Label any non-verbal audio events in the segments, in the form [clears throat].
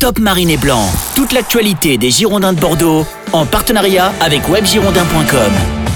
Top Marine et Blanc, toute l'actualité des Girondins de Bordeaux en partenariat avec webgirondin.com.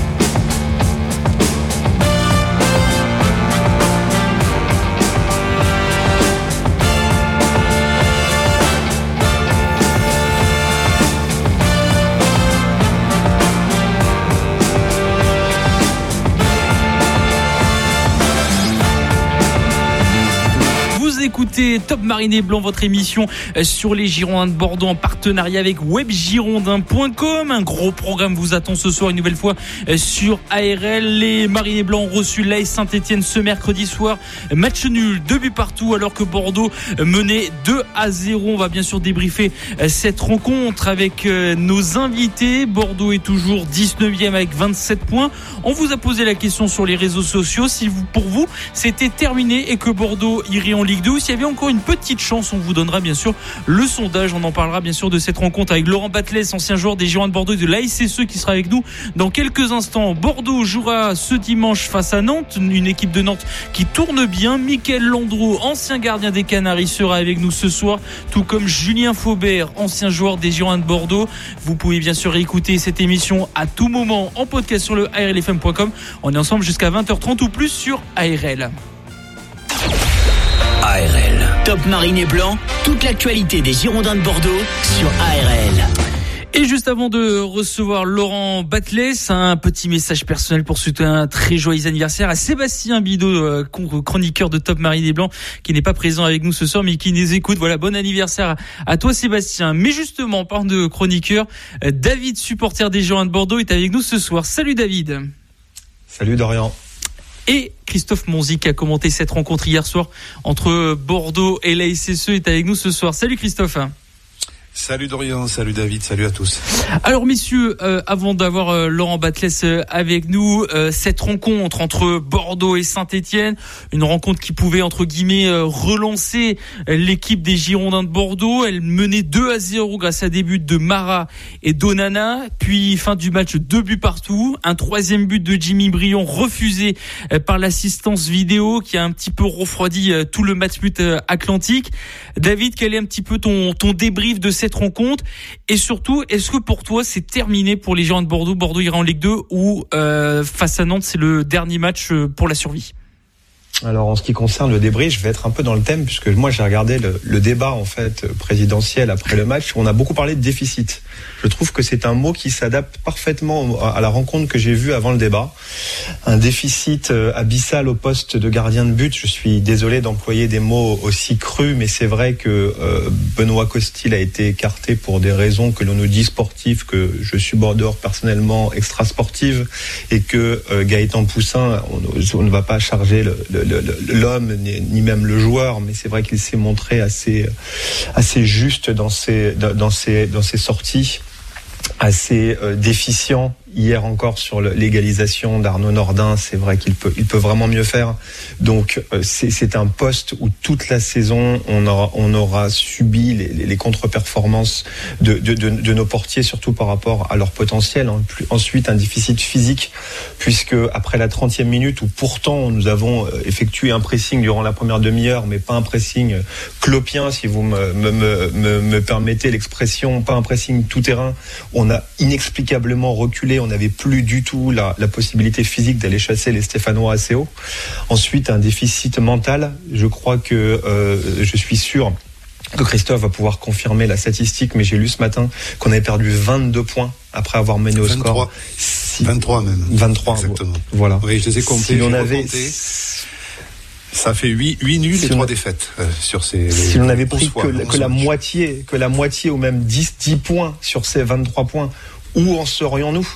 Top Mariné Blanc, votre émission euh, sur les Girondins de Bordeaux en partenariat avec webgirondin.com. Un gros programme vous attend ce soir une nouvelle fois euh, sur ARL. Les Marinés Blancs ont reçu l'AS Saint-Etienne ce mercredi soir. Match nul, deux buts partout alors que Bordeaux menait 2 à 0. On va bien sûr débriefer euh, cette rencontre avec nos invités. Bordeaux est toujours 19e avec 27 points. On vous a posé la question sur les réseaux sociaux si vous, pour vous c'était terminé et que Bordeaux irait en Ligue 2 s'il y avait encore une petite chance, on vous donnera bien sûr le sondage. On en parlera bien sûr de cette rencontre avec Laurent Batles, ancien joueur des Girondins de Bordeaux et de l'AICE qui sera avec nous dans quelques instants. Bordeaux jouera ce dimanche face à Nantes, une équipe de Nantes qui tourne bien. Michael Landreau, ancien gardien des Canaries, sera avec nous ce soir, tout comme Julien Faubert, ancien joueur des Girondins de Bordeaux. Vous pouvez bien sûr écouter cette émission à tout moment en podcast sur le ARLFM.com. On est ensemble jusqu'à 20h30 ou plus sur ARL. ARL. Top Marine et Blanc, toute l'actualité des Girondins de Bordeaux sur ARL. Et juste avant de recevoir Laurent Batles, un petit message personnel pour souhaiter un très joyeux anniversaire à Sébastien Bidot, euh, chroniqueur de Top Marine et Blanc, qui n'est pas présent avec nous ce soir, mais qui nous écoute. Voilà, bon anniversaire à toi Sébastien. Mais justement, en parlant de chroniqueur, euh, David, supporter des Girondins de Bordeaux, est avec nous ce soir. Salut David. Salut Dorian et Christophe Monzi qui a commenté cette rencontre hier soir entre Bordeaux et la SSE est avec nous ce soir. Salut Christophe. Salut Dorian, salut David, salut à tous. Alors messieurs, euh, avant d'avoir euh, Laurent Batles euh, avec nous, cette rencontre entre Bordeaux et Saint-Étienne, une rencontre qui pouvait entre guillemets relancer l'équipe des Girondins de Bordeaux. Elle menait 2 à 0 grâce à des buts de Mara et d'Onana, puis fin du match deux buts partout, un troisième but de Jimmy Brion refusé par l'assistance vidéo qui a un petit peu refroidi tout le match but atlantique. David, quel est un petit peu ton ton débrief de cette rencontre Et surtout, est-ce que pour toi, c'est terminé pour les gens de Bordeaux? Bordeaux ira en Ligue 2 ou euh, face à Nantes, c'est le dernier match euh, pour la survie? Alors en ce qui concerne le débrief, je vais être un peu dans le thème puisque moi j'ai regardé le, débat en fait présidentiel après le match. On a beaucoup parlé de déficit. Je trouve que c'est un mot qui s'adapte parfaitement à la rencontre que j'ai vue avant le débat. Un déficit euh, abyssal au poste de gardien de but. Je suis désolé d'employer des mots aussi crus, mais c'est vrai que euh, Benoît Costil a été écarté pour des raisons que l'on nous dit sportives, que je suis bordeur personnellement extra sportive, et que euh, Gaëtan Poussin, on, ne va pas charger l'homme ni même le joueur, mais c'est vrai qu'il s'est montré assez, assez juste dans ses, dans ses, dans ses sorties, assez euh, déficient hier encore sur l'égalisation d'Arnaud Nordin, c'est vrai qu'il peut, il peut vraiment mieux faire. Donc euh, c'est un poste où toute la saison on aura, subi les, contre-performances de, nos portiers, surtout par rapport à leur potentiel. Hein. Ensuite un déficit physique, puisque après la 30e minute où pourtant nous avons euh, effectué un pressing durant la première demi-heure, mais pas un pressing clopien, si vous me permettez l'expression, pas un pressing tout terrain, on a inexplicablement reculé on n'avait plus du tout la, possibilité physique d'aller chasser les Stéphanois assez haut. Ensuite, un déficit mental. Je crois que euh, je suis sûr que Christophe va pouvoir confirmer la statistique, mais j'ai lu ce matin qu'on avait perdu 22 points après avoir mené au score. 23 même. 23, exactement. Voilà. Oui, je les ai comptés. Si on avait... Ça fait 8, 8 nuls et 3 défaites euh, sur ces. Si on avait pris que, que la moitié, que la moitié ou même 10, 10 points sur ces 23 points, où en serions-nous?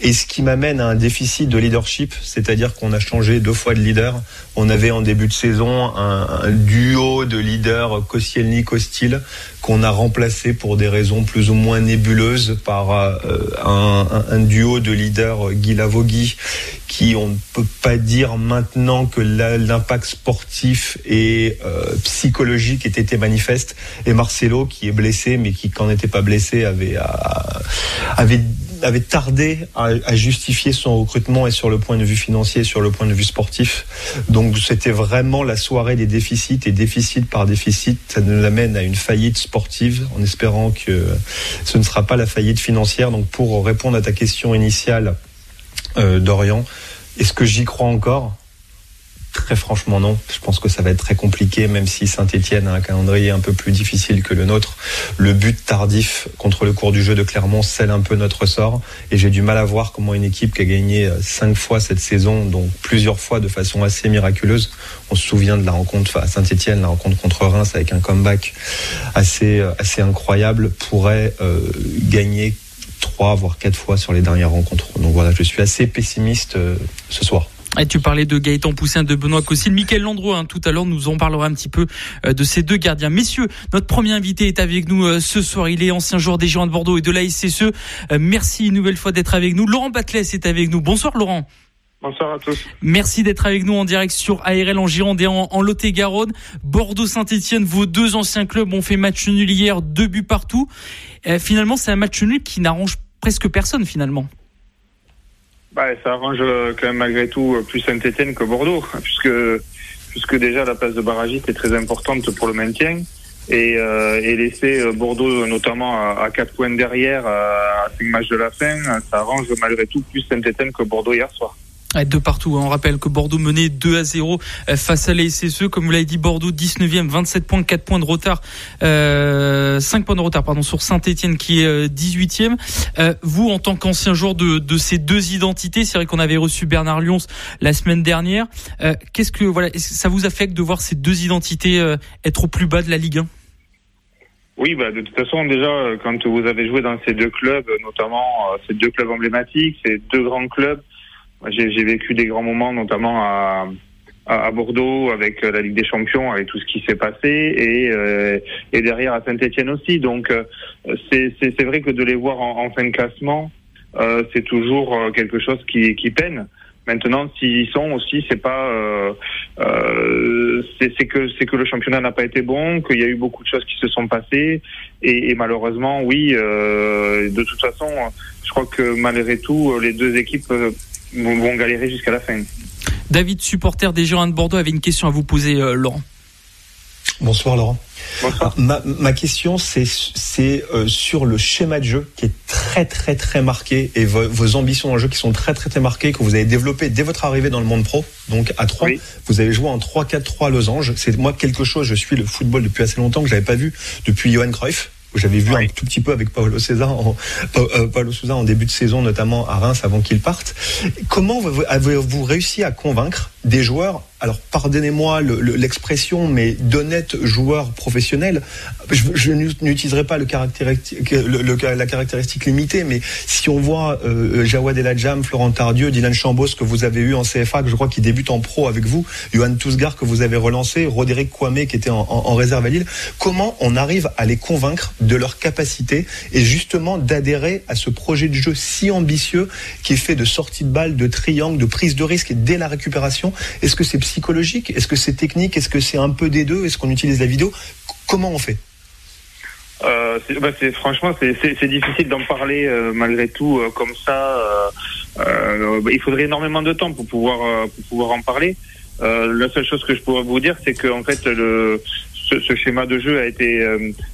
Et ce qui m'amène à un déficit de leadership, c'est-à-dire qu'on a changé deux fois de leader. On avait en début de saison un, duo de leaders Koscielny-Kostil qu'on a remplacé pour des raisons plus ou moins nébuleuses par euh, un, duo de leaders Guy Lavogui qui on ne peut pas dire maintenant que l'impact sportif et euh, psychologique ait été manifeste et Marcelo qui est blessé mais qui quand n'était pas blessé avait avait avait tardé à, justifier son recrutement et sur le point de vue financier, sur le point de vue sportif. Donc c'était vraiment la soirée des déficits et déficit par déficit, ça nous amène à une faillite sportive en espérant que ce ne sera pas la faillite financière. Donc pour répondre à ta question initiale, euh, Dorian, est-ce que j'y crois encore? Très franchement, non. Je pense que ça va être très compliqué, même si Saint-Etienne a un calendrier un peu plus difficile que le nôtre. Le but tardif contre le cours du jeu de Clermont scelle un peu notre sort. Et j'ai du mal à voir comment une équipe qui a gagné euh, cinq fois cette saison, donc plusieurs fois de façon assez miraculeuse, on se souvient de la rencontre à Saint-Etienne, la rencontre contre Reims avec un comeback assez, euh, assez incroyable, pourrait euh, gagner trois voire quatre fois sur les dernières rencontres. Donc voilà, je suis assez pessimiste ce soir. Et tu parlais de Gaëtan Poussin, de Benoît Cossil, Mickaël Landreau, hein, tout à l'heure nous en parlera un petit peu euh, de ces deux gardiens. Messieurs, notre premier invité est avec nous euh, ce soir, il est ancien joueur des Girondins de Bordeaux et de la SSE. Euh, merci une nouvelle fois d'être avec nous. Laurent Batles est avec nous. Bonsoir Laurent. Bonsoir à tous. Merci d'être avec nous en direct sur ARL en Gironde et en, en Lot-et-Garonne. Bordeaux-Saint-Etienne, vos deux anciens clubs ont fait match nul hier, deux buts partout. finalement, c'est un match nul qui n'arrange presque personne finalement. Bah, ça arrange euh, quand même malgré tout euh, plus Saint-Etienne que Bordeaux, puisque, puisque déjà la place de barragiste est très importante pour le maintien. Et, euh, et laisser euh, Bordeaux notamment à, 4 points derrière à 5 matchs de la fin, ça arrange malgré tout plus Saint-Etienne que Bordeaux hier soir de partout. Hein. On rappelle que Bordeaux menait 2 à 0 euh, face à la SSE. Comme vous l'avez dit, Bordeaux 19e, 27 points, 4 points de retard, euh, 5 points de retard pardon sur Saint-Etienne qui est 18e. Euh, euh, vous, en tant qu'ancien joueur de, ces deux identités, c'est vrai qu'on avait reçu Bernard Lyons la semaine dernière. Qu'est-ce que voilà, ça vous affecte de voir ces deux identités être au plus bas de la Ligue 1 oui, bah, de toute façon, déjà, quand vous avez joué dans ces deux clubs, notamment ces deux clubs emblématiques, ces deux grands clubs, j'ai vécu des grands moments, notamment à, à, Bordeaux avec euh, la Ligue des Champions, avec tout ce qui s'est passé, et, euh, et derrière à Saint-Etienne aussi. Donc euh, c'est vrai que de les voir en, fin de classement, euh, c'est toujours quelque chose qui, qui peine. Maintenant, s'ils sont aussi, c'est pas, euh, euh, c'est que c'est que le championnat n'a pas été bon, qu'il y a eu beaucoup de choses qui se sont passées, et, et malheureusement, oui, euh, de toute façon, je crois que malgré tout, les deux équipes vont, galérer jusqu'à la fin. David, supporter des Girondins de Bordeaux, avait une question à vous poser, euh, Laurent. Bonsoir Laurent. Bonsoir. Ma, ma, question c'est euh, sur le schéma de jeu qui est très très très marqué et vos, vos, ambitions dans le jeu qui sont très très très marquées que vous avez développé dès votre arrivée dans le monde pro. Donc à 3, vous avez joué en 3-4-3 losange. C'est moi quelque chose, je suis le football depuis assez longtemps que j'avais pas vu depuis Johan Cruyff j'avais vu un tout petit peu avec Paolo César, en, euh, Paolo Souza en début de saison, notamment à Reims avant qu'il parte. Comment avez-vous réussi à convaincre des joueurs alors pardonnez-moi l'expression, mais d'honnêtes joueurs professionnels, je, n'utiliserai pas le caractéristique, la caractéristique limitée, mais si on voit euh, Jawad Eladjam, Florent Tardieu, Dylan Chambos que vous avez eu en CFA, que je crois qu'il débute en pro avec vous, Johan Tousgar que vous avez relancé, Roderick Kwame qui était en, réserve à Lille, comment on arrive à les convaincre de leur capacité et justement d'adhérer à ce projet de jeu si ambitieux qui est fait de sortie de balle, de triangle, de prise de risque et dès la récupération Est-ce que c'est psychologique? Est-ce que c'est technique? Est-ce que c'est un peu des deux? Est-ce qu'on utilise la vidéo? Comment on fait? Euh, bah franchement, c'est difficile d'en parler euh, malgré tout euh, comme ça. Il faudrait énormément de temps pour pouvoir pour pouvoir en parler. la seule chose que je pourrais vous dire, c'est que en fait le ce, schéma de jeu a été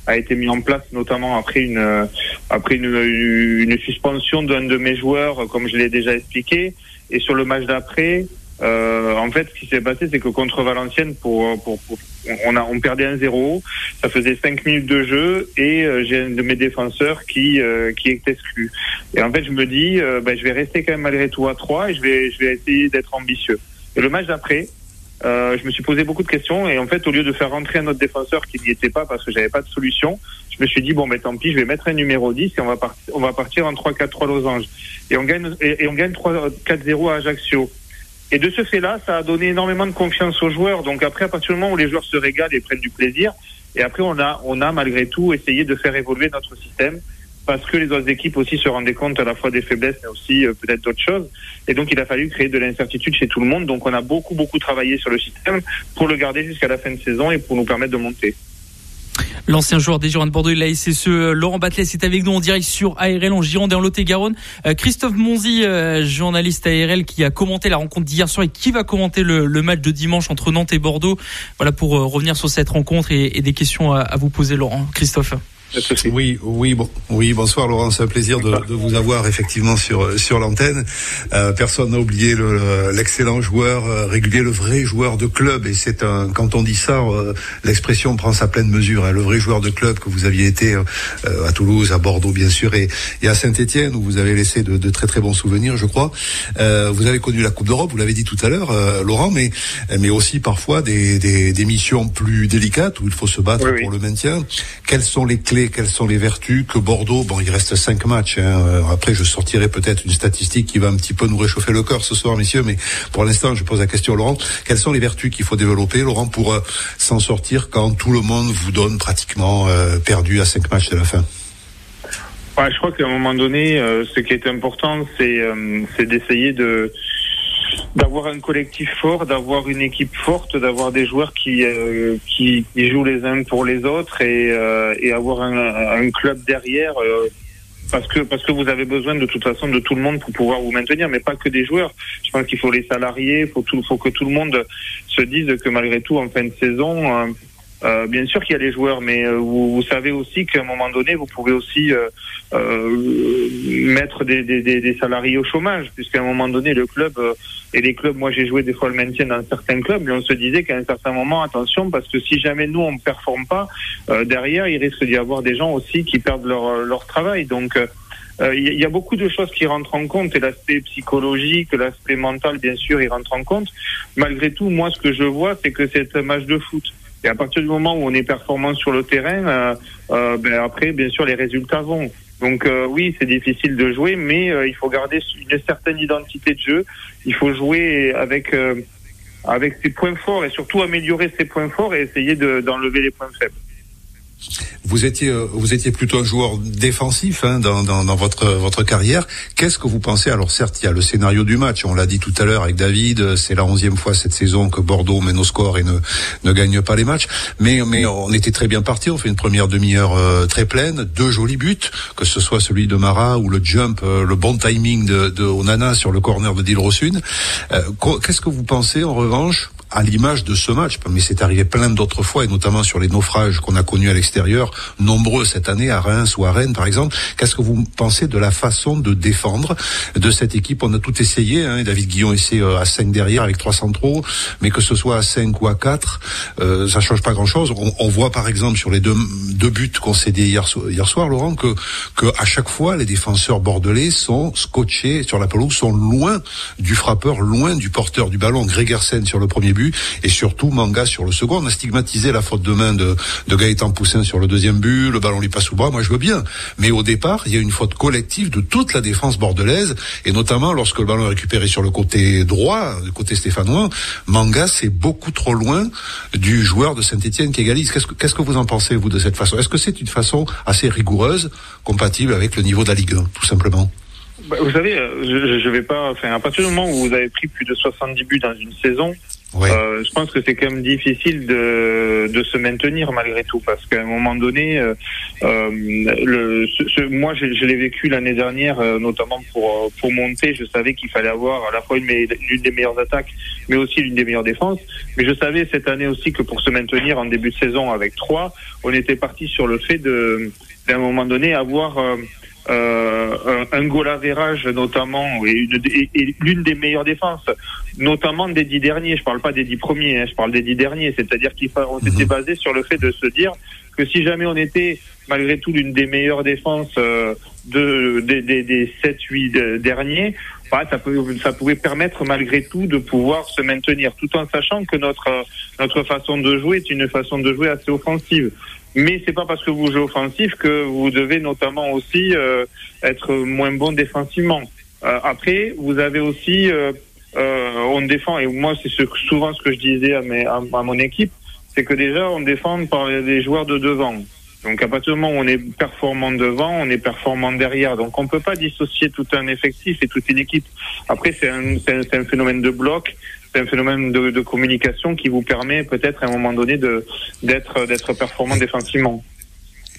a été mis en place notamment après une après une suspension d'un de mes joueurs, comme je l'ai déjà expliqué, et sur le match d'après. Euh, en fait, ce qui s'est passé, c'est que contre Valenciennes, pour, pour, pour, on a on perdait un 0 ça faisait 5 minutes de jeu et euh, j'ai un de mes défenseurs qui euh, qui est exclu. Et en fait, je me dis, euh, ben, je vais rester quand même malgré tout à 3 et je vais je vais essayer d'être ambitieux. Et le match d'après, je me suis posé beaucoup de questions et en fait, au lieu de faire rentrer un autre défenseur qui n'y était pas parce que j'avais pas de solution, je me suis dit bon, ben tant pis, je vais mettre un numéro 10 et on va partir on va partir en 3-4-3 losange et on gagne et, et on gagne 3-4-0 à Ajaccio. Et de ce fait-là, ça a donné énormément de confiance aux joueurs. Donc après, à partir du moment où les joueurs se régalent et prennent du plaisir, et après on a, on a malgré tout essayé de faire évoluer notre système parce que les autres équipes aussi se rendaient compte à la fois des faiblesses mais aussi euh, peut-être d'autres choses. Et donc il a fallu créer de l'incertitude chez tout le monde. Donc on a beaucoup beaucoup travaillé sur le système pour le garder jusqu'à la fin de saison et pour nous permettre de monter. L'ancien joueur des Girondins de Bordeaux, la SSE, Laurent Batles est avec nous en direct sur ARL en Gironde et en Lot-et-Garonne. Euh, Christophe Monzi, euh, journaliste ARL qui a commenté la rencontre d'hier soir et qui va commenter le, match de dimanche entre Nantes et Bordeaux. Voilà pour euh, revenir sur cette rencontre et, des questions à, à vous poser, Laurent. Christophe. Oui, oui, bon, oui, bonsoir Laurent, c'est un plaisir de, de, vous avoir effectivement sur sur l'antenne. Euh, personne n'a oublié l'excellent joueur euh, régulier, le vrai joueur de club, et c'est un, quand on dit ça, euh, l'expression prend sa pleine mesure. Hein, le vrai joueur de club que vous aviez été euh, à Toulouse, à Bordeaux bien sûr, et, et à Saint-Étienne où vous avez laissé de, de, très très bons souvenirs, je crois. vous avez connu la Coupe d'Europe, vous l'avez dit tout à l'heure, Laurent, mais mais aussi parfois des, des, des missions plus délicates où il faut se battre pour le maintien. Quelles sont les clés quelles sont les vertus que Bordeaux, bon, il reste cinq matchs. Hein, euh, après, je sortirai peut-être une statistique qui va un petit peu nous réchauffer le cœur ce soir, messieurs. Mais pour l'instant, je pose la question à Laurent. Quelles sont les vertus qu'il faut développer, Laurent, pour euh, s'en sortir quand tout le monde vous donne pratiquement euh, perdu à cinq matchs de la fin? Je crois qu'à un moment donné, ce qui est important, c'est d'essayer de d'avoir un collectif fort, d'avoir une équipe forte, d'avoir des joueurs qui, euh, qui, qui jouent les uns pour les autres et, euh, et avoir un, un, club derrière. Euh, parce que parce que vous avez besoin de toute façon de tout le monde pour pouvoir vous maintenir, mais pas que des joueurs. Je pense qu'il faut les salariés, faut tout, faut que tout le monde se dise que malgré tout en fin de saison, euh, bien sûr qu'il y a les joueurs, mais euh, vous, vous, savez aussi qu'à un moment donné, vous pouvez aussi euh, euh mettre des, des, des, salariés au chômage, puisqu'à un moment donné, le club et les clubs, moi j'ai joué des fois le maintien dans certains clubs, mais on se disait qu'à un certain moment, attention, parce que si jamais nous on ne performe pas, derrière, il risque d'y avoir des gens aussi qui perdent leur, leur travail. Donc il y a beaucoup de choses qui rentrent en compte et l'aspect psychologique, l'aspect mental, bien sûr, il rentre en compte. Malgré tout, moi, ce que je vois, c'est que c'est un match de foot. Et à partir du moment où on est performant sur le terrain, euh, euh, ben après, bien sûr, les résultats vont. Donc euh, oui, c'est difficile de jouer, mais il faut garder une certaine identité de jeu. Il faut jouer avec avec ses points forts et surtout améliorer ses points forts et essayer d'enlever les points faibles. Vous étiez, euh, vous étiez plutôt un joueur défensif hein, dans, dans, dans, votre votre carrière. Qu'est-ce que vous pensez? Alors certes, il y a le scénario du match. On l'a dit tout à l'heure avec David. C'est la onzième fois cette saison que Bordeaux mène au score et ne ne gagne pas les matchs. Mais mais on était très bien parti. On fait une première demi-heure euh, très pleine, deux jolis buts, que ce soit celui de Mara ou le jump, euh, le bon timing de, de Onana sur le corner de Dilrosun. Qu'est-ce que vous pensez en revanche à l'image de ce match, mais c'est arrivé plein d'autres fois, et notamment sur les naufrages qu'on a connus à l'extérieur, nombreux cette année à Reims ou à Rennes par exemple. Qu'est-ce que vous pensez de la façon de défendre de cette équipe? On a tout essayé, hein, David Guillon essaie euh, à 5 derrière avec 3 centraux, mais que ce soit à 5 ou à 4, euh, ça change pas grand-chose. On, on, voit par exemple sur les deux, deux buts concédés hier, hier soir, Laurent, que, que à chaque fois les défenseurs bordelais sont scotchés sur la pelouse, sont loin du frappeur, loin du porteur du ballon. Gregersen sur le premier but et surtout Manga sur le second. On a stigmatisé la faute de main de, de Gaëtan Poussin sur le deuxième but, le ballon lui passe sous bras, moi je veux bien. Mais au départ, il y a une faute collective de toute la défense bordelaise et notamment lorsque le ballon est récupéré sur le côté droit, du côté stéphanois, Manga c'est beaucoup trop loin du joueur de Saint-Etienne qui égalise. Qu'est-ce que, qu'est-ce que vous en pensez vous de cette façon? Est-ce que c'est une façon assez rigoureuse, compatible avec le niveau de la Ligue 1, tout simplement? Bah, vous savez, euh, je, je vais pas. Enfin, à partir du moment où vous avez pris plus de 70 buts dans une saison, euh, je pense que c'est quand même difficile de, de se maintenir malgré tout, parce qu'à un moment donné, euh, euh le, ce, moi je, l'ai vécu l'année dernière, euh, notamment pour pour monter. Je savais qu'il fallait avoir à la fois une, des meilleures attaques, mais aussi l'une des meilleures défenses. Mais je savais cette année aussi que pour se maintenir en début de saison avec trois, on était parti sur le fait de d'un moment donné avoir euh, un, goal average notamment et, l'une des meilleures défenses, notamment des dix derniers. Je parle pas des dix premiers, hein, je parle des dix derniers. C'est-à-dire qu'on s'était mhm. basé sur le fait de se dire que si jamais on était malgré tout l'une des meilleures défenses euh, de, des, des, des 7-8 derniers, bah, ça, peut, ça pouvait permettre malgré tout de pouvoir se maintenir, tout en sachant que notre notre façon de jouer est une façon de jouer assez offensive. Mais c'est pas parce que vous jouez offensif que vous devez notamment aussi euh, être moins bon défensivement. Euh, après, vous avez aussi, euh, on défend et moi c'est souvent ce que je disais à, mes, à, mon équipe, c'est que déjà on défend par les joueurs de devant. Donc à partir du moment où on est performant devant, on est performant derrière. Donc on peut pas dissocier tout un effectif et toute une équipe. Après c'est un, un, un, phénomène de bloc, c'est un phénomène de, communication qui vous permet peut-être à un moment donné de d'être d'être performant défensivement.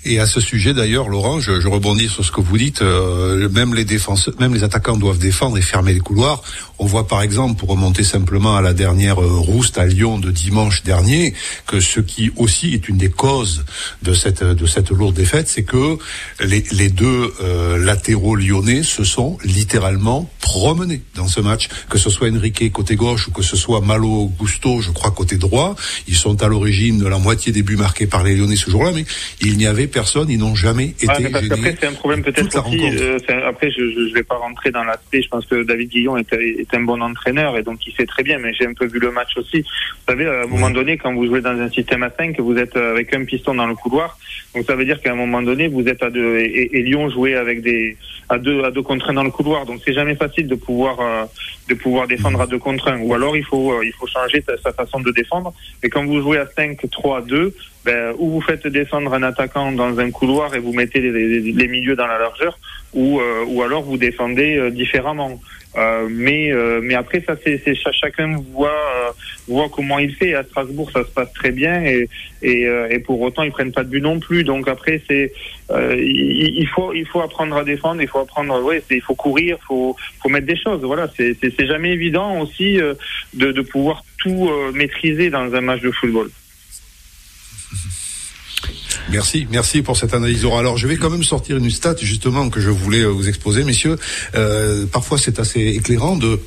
Et à ce sujet, d'ailleurs, Laurent, je, je, rebondis sur ce que vous dites. Euh, même les défenseurs, même les attaquants doivent défendre et fermer les couloirs. On voit par exemple, pour remonter simplement à la dernière euh, rouste à Lyon de dimanche dernier, que ce qui aussi est une des causes de cette de cette lourde défaite, c'est que les, les deux euh, latéraux lyonnais se sont littéralement promenés dans ce match, que ce soit Enrique côté gauche ou que ce soit Malo Gusto, je crois côté droit. Ils sont à l'origine de la moitié des buts marqués par les Lyonnais ce jour-là, mais il n'y avait personne, ils n'ont jamais été parce Après, c'est un problème peut-être aussi. Euh, après, je ne vais pas rentrer dans l'aspect. Je pense que David Guillon est, est, un bon entraîneur et donc il sait très bien. Mais j'ai un peu vu le match aussi. Vous savez, à un moment donné, quand vous jouez dans un système à 5, vous êtes avec un piston dans le couloir. Donc ça veut dire qu'à un moment donné, vous êtes à deux. Et, et, Lyon jouait avec des à deux à deux contre un dans le couloir. Donc c'est jamais facile de pouvoir euh, de pouvoir défendre à deux contre un. Ou alors il faut euh, il faut changer sa façon de défendre. Et quand vous jouez à 5, 3, 2 ben, ou vous faites descendre un attaquant dans un couloir et vous mettez les, milieux dans la largeur, ou, euh, ou alors vous défendez euh, différemment. Euh, mais euh, mais après ça c'est chacun voit voit comment il fait à Strasbourg ça se passe très bien et et, et pour autant ils prennent pas de but non plus donc après c'est il, il, faut il faut apprendre à défendre il faut apprendre ouais il faut courir faut faut mettre des choses voilà c'est c'est jamais évident aussi de de pouvoir tout maîtriser dans un match de football. Merci, merci pour cette analyse. Alors, je vais quand même sortir une stat justement que je voulais euh, vous exposer, messieurs. Euh, parfois, c'est assez éclairant de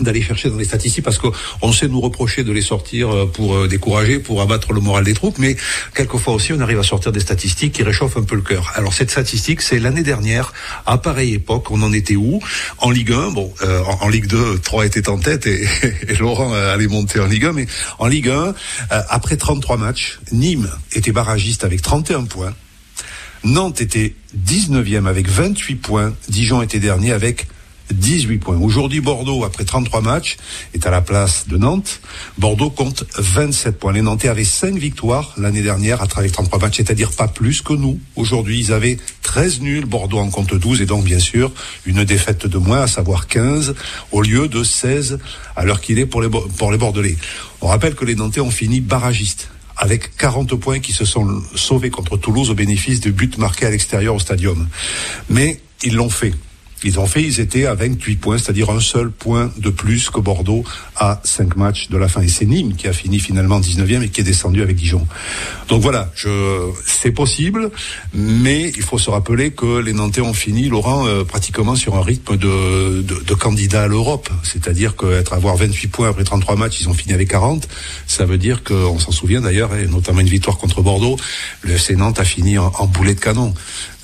d'aller chercher dans les statistiques parce qu'on sait nous reprocher de les sortir euh, pour euh, décourager, pour abattre le moral des troupes, mais quelquefois aussi on arrive à sortir des statistiques qui réchauffent un peu le cœur. Alors cette statistique, c'est l'année dernière, à pareille époque, on en était où? En Ligue 1, bon, euh, en, Ligue 2, 3 était en tête et, et, Laurent allait monter en Ligue 1, mais en Ligue 1, après 33 matchs, Nîmes était barragiste avec 31 points, Nantes était 19e avec 28 points, Dijon était dernier avec 18 points. Aujourd'hui, Bordeaux, après 33 matchs, est à la place de Nantes. Bordeaux compte 27 points. Les Nantais avaient 5 victoires l'année dernière à travers 33 matchs, c'est-à-dire pas plus que nous. Aujourd'hui, ils avaient 13 nuls. Bordeaux en compte 12 et donc, bien sûr, une défaite de moins, à savoir 15, au lieu de 16 à l'heure qu'il est pour les, pour les Bordelais. On rappelle que les Nantais ont fini barragistes avec 40 points qui se sont sauvés contre Toulouse au bénéfice de buts marqués à l'extérieur au stadium. Mais ils l'ont fait. Ils ont fait, ils étaient à 28 points, c'est-à-dire un seul point de plus que Bordeaux à 5 matchs de la fin. Et c'est Nîmes qui a fini finalement 19e et qui est descendu avec Dijon. Donc voilà, je, c'est possible, mais il faut se rappeler que les Nantais ont fini, Laurent, euh, pratiquement sur un rythme de, de, de candidat à l'Europe. C'est-à-dire qu'être avoir 28 points après 33 matchs, ils ont fini avec 40. Ça veut dire qu'on s'en souvient d'ailleurs, et notamment une victoire contre Bordeaux, le FC Nantes a fini en, en boulet de canon.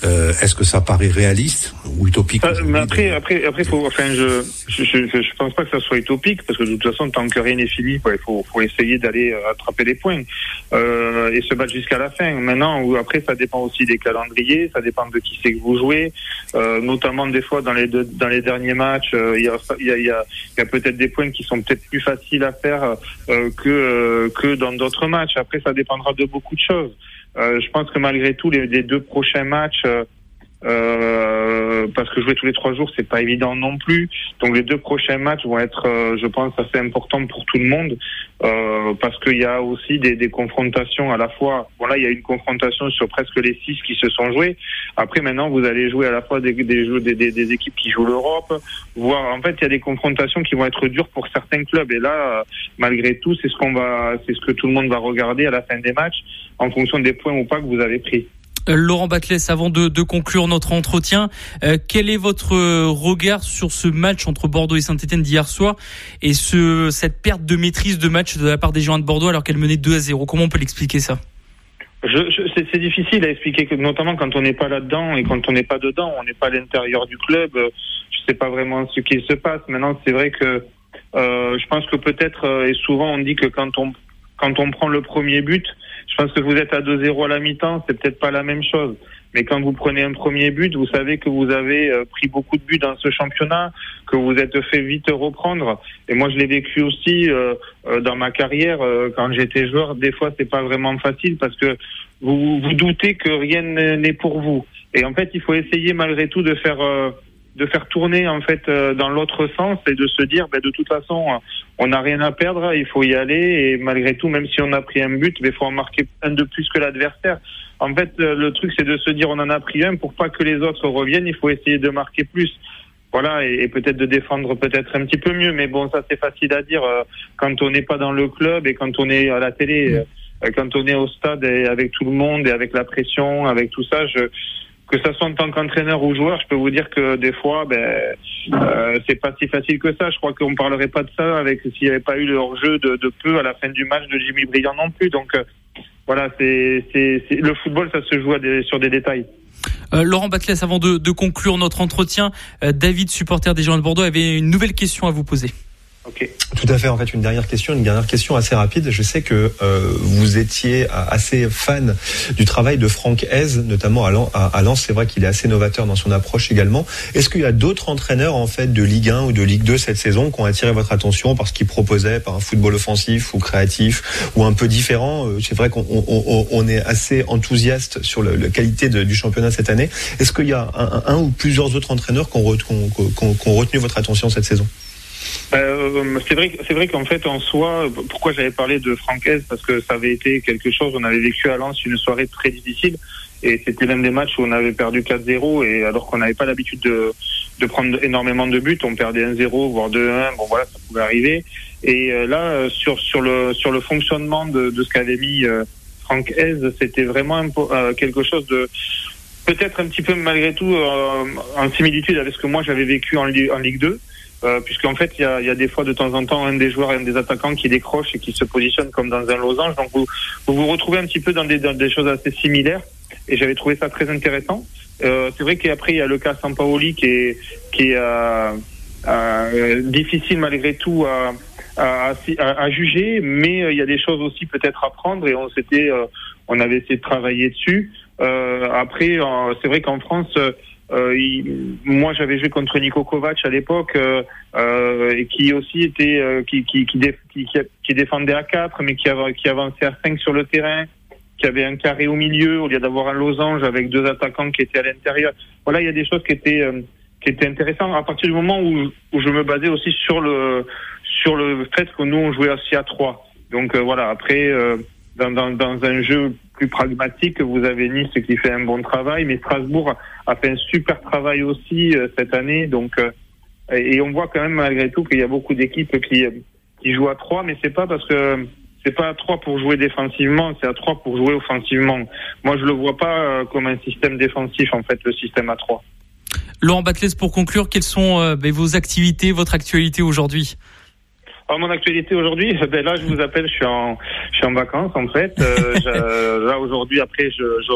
Euh, Est-ce que ça paraît réaliste ou utopique euh, mais Après, après, après, faut, enfin, je, je, je, je, pense pas que ça soit utopique parce que de toute façon, tant que rien n'est fini, il faut, faut essayer d'aller euh, attraper les points euh, et se battre jusqu'à la fin. Maintenant, ou après, ça dépend aussi des calendriers, ça dépend de qui c'est que vous jouez, euh, notamment des fois dans les deux, dans les derniers matchs, euh, il y a, y a, y a, y a peut-être des points qui sont peut-être plus faciles à faire que que dans d'autres matchs. Après, ça dépendra de beaucoup de choses. Euh, je pense que malgré tout, les, les deux prochains matchs, euh, parce que jouer tous les trois jours, c'est pas évident non plus. Donc les deux prochains matchs vont être, euh, je pense, assez importants pour tout le monde, euh, parce qu'il y a aussi des, des, confrontations à la fois. Voilà, il y a une confrontation sur presque les six qui se sont joués. Après, maintenant, vous allez jouer à la fois des, des, des, des équipes qui jouent l'Europe, voire en fait, il y a des confrontations qui vont être dures pour certains clubs. Et là, malgré tout, c'est ce qu'on va, c'est ce que tout le monde va regarder à la fin des matchs, en fonction des points ou pas que vous avez pris. Euh, Laurent Batles, avant de, conclure notre entretien, euh, quel est votre regard sur ce match entre Bordeaux et Saint-Etienne d'hier soir et ce, cette perte de maîtrise de match de la part des joueurs de Bordeaux alors qu'elle menait 2 à 0 Comment on peut l'expliquer ça? C'est difficile à expliquer, notamment quand on n'est pas là-dedans et quand on n'est pas dedans, on n'est pas à l'intérieur du club. Je sais pas vraiment ce qu'il se passe. Maintenant, c'est vrai que euh, je pense que peut-être euh, et souvent on dit que quand on prend le premier but, pense que vous êtes à 2-0 à la mi-temps, c'est peut-être pas la même chose. Mais quand vous prenez un premier but, vous savez que vous avez euh, pris beaucoup de buts dans ce championnat, que vous êtes fait vite reprendre. Et moi, je l'ai vécu aussi euh, euh dans ma carrière quand j'étais joueur. Des fois, c'est pas vraiment facile parce que vous vous doutez que rien n'est pour vous. Et en fait, il faut essayer malgré tout de faire de faire tourner en fait euh, dans l'autre sens et de se dire ben, de toute façon on n'a rien à perdre, il faut y aller et malgré tout même si on a pris un but, il faut en marquer un de plus que l'adversaire. En fait euh, le truc c'est de se dire on en a pris un pour pas que les autres reviennent, il faut essayer de marquer plus. Voilà et, peut-être de défendre peut-être un petit peu mieux, mais bon ça c'est facile à dire euh, quand on n'est pas dans le club et quand on est à la télé, quand on est au stade et avec tout le monde et avec la pression, avec tout ça, je que ça soit en tant qu'entraîneur ou joueur, je peux vous dire que des fois, ben, euh, c'est pas si facile que ça. Je crois qu'on parlerait pas de ça avec s'il n'y avait pas eu le hors-jeu de, de, peu à la fin du match de Jimmy Briand non plus. Donc euh, voilà, c'est le football, ça se joue sur des détails. Euh, Laurent Batles, avant de, de, conclure notre entretien, euh, David, supporter des Girondins de Bordeaux, avait une nouvelle question à vous poser. Tout à fait. En fait, une dernière question, une dernière question assez rapide. Je sais que euh, vous étiez assez fan du travail de Franck Hez, notamment à Lens. C'est vrai qu'il est assez novateur dans son approche également. Est-ce qu'il y a d'autres entraîneurs en fait de Ligue 1 ou de Ligue 2 cette saison qui ont attiré votre attention parce qu'ils proposaient par un football offensif ou créatif ou un peu différent? Euh, C'est vrai qu'on est assez enthousiaste sur la qualité du championnat cette année. Est-ce qu'il y a un, ou plusieurs autres entraîneurs qui ont retenu votre attention cette saison? Euh, c'est vrai, c'est qu'en fait, en soi, pourquoi j'avais parlé de Francaise Parce que ça avait été quelque chose. On avait vécu à Lens une soirée très difficile, et c'était l'un des matchs où on avait perdu 4-0, et alors qu'on n'avait pas l'habitude de, prendre énormément de buts, on perdait 1-0, voire 2-1. Bon voilà, ça pouvait arriver. Et euh, là, sur le fonctionnement de, de ce qu'avait mis euh, Franck c'était vraiment euh, quelque chose de peut-être un petit peu malgré tout en similitude avec ce que moi j'avais vécu en, en Ligue 2 euh, puisqu'en fait, il y a, y a, des fois, de temps en temps, un des joueurs, un des attaquants qui décroche et qui se positionne comme dans un losange. Donc, vous vous, vous retrouvez un petit peu dans des, dans des choses assez similaires. Et j'avais trouvé ça très intéressant. Euh, c'est vrai qu'après, il y a le cas Sampaoli qui est, qui est euh, euh difficile malgré tout à, à, à, juger, mais euh, il y a des choses aussi peut-être à prendre et on s'était, euh, on avait essayé de travailler dessus. après, c'est vrai qu'en France, euh, moi, j'avais joué contre Nico Kovac à l'époque, euh, euh, qui aussi était qui, qui, qui, qui, défendait à 4, mais qui, avançait à 5 sur le terrain, qui avait un carré au milieu au lieu d'avoir un losange avec deux attaquants qui étaient à l'intérieur. Voilà, il y a des choses qui étaient qui étaient intéressantes à partir du moment où, où je me basais aussi sur le sur le fait que nous on jouait aussi à 3. Donc voilà, après dans, un jeu plus pragmatique, vous avez Nice qui fait un bon travail, mais Strasbourg a fait un super travail aussi euh, cette année. Donc, euh, et on voit quand même malgré tout qu'il y a beaucoup d'équipes qui, qui jouent à 3, mais c'est pas parce que c'est pas à 3 pour jouer défensivement, c'est à 3 pour jouer offensivement. Moi, je le vois pas euh, comme un système défensif, en fait, le système à 3. Laurent Batles, pour conclure, quelles sont ben, vos activités, votre actualité aujourd'hui? Alors, mon actualité aujourd'hui, [laughs] ben là, je vous appelle, je suis en, je suis en vacances en fait. Euh, [laughs] là aujourd'hui, après, je, je,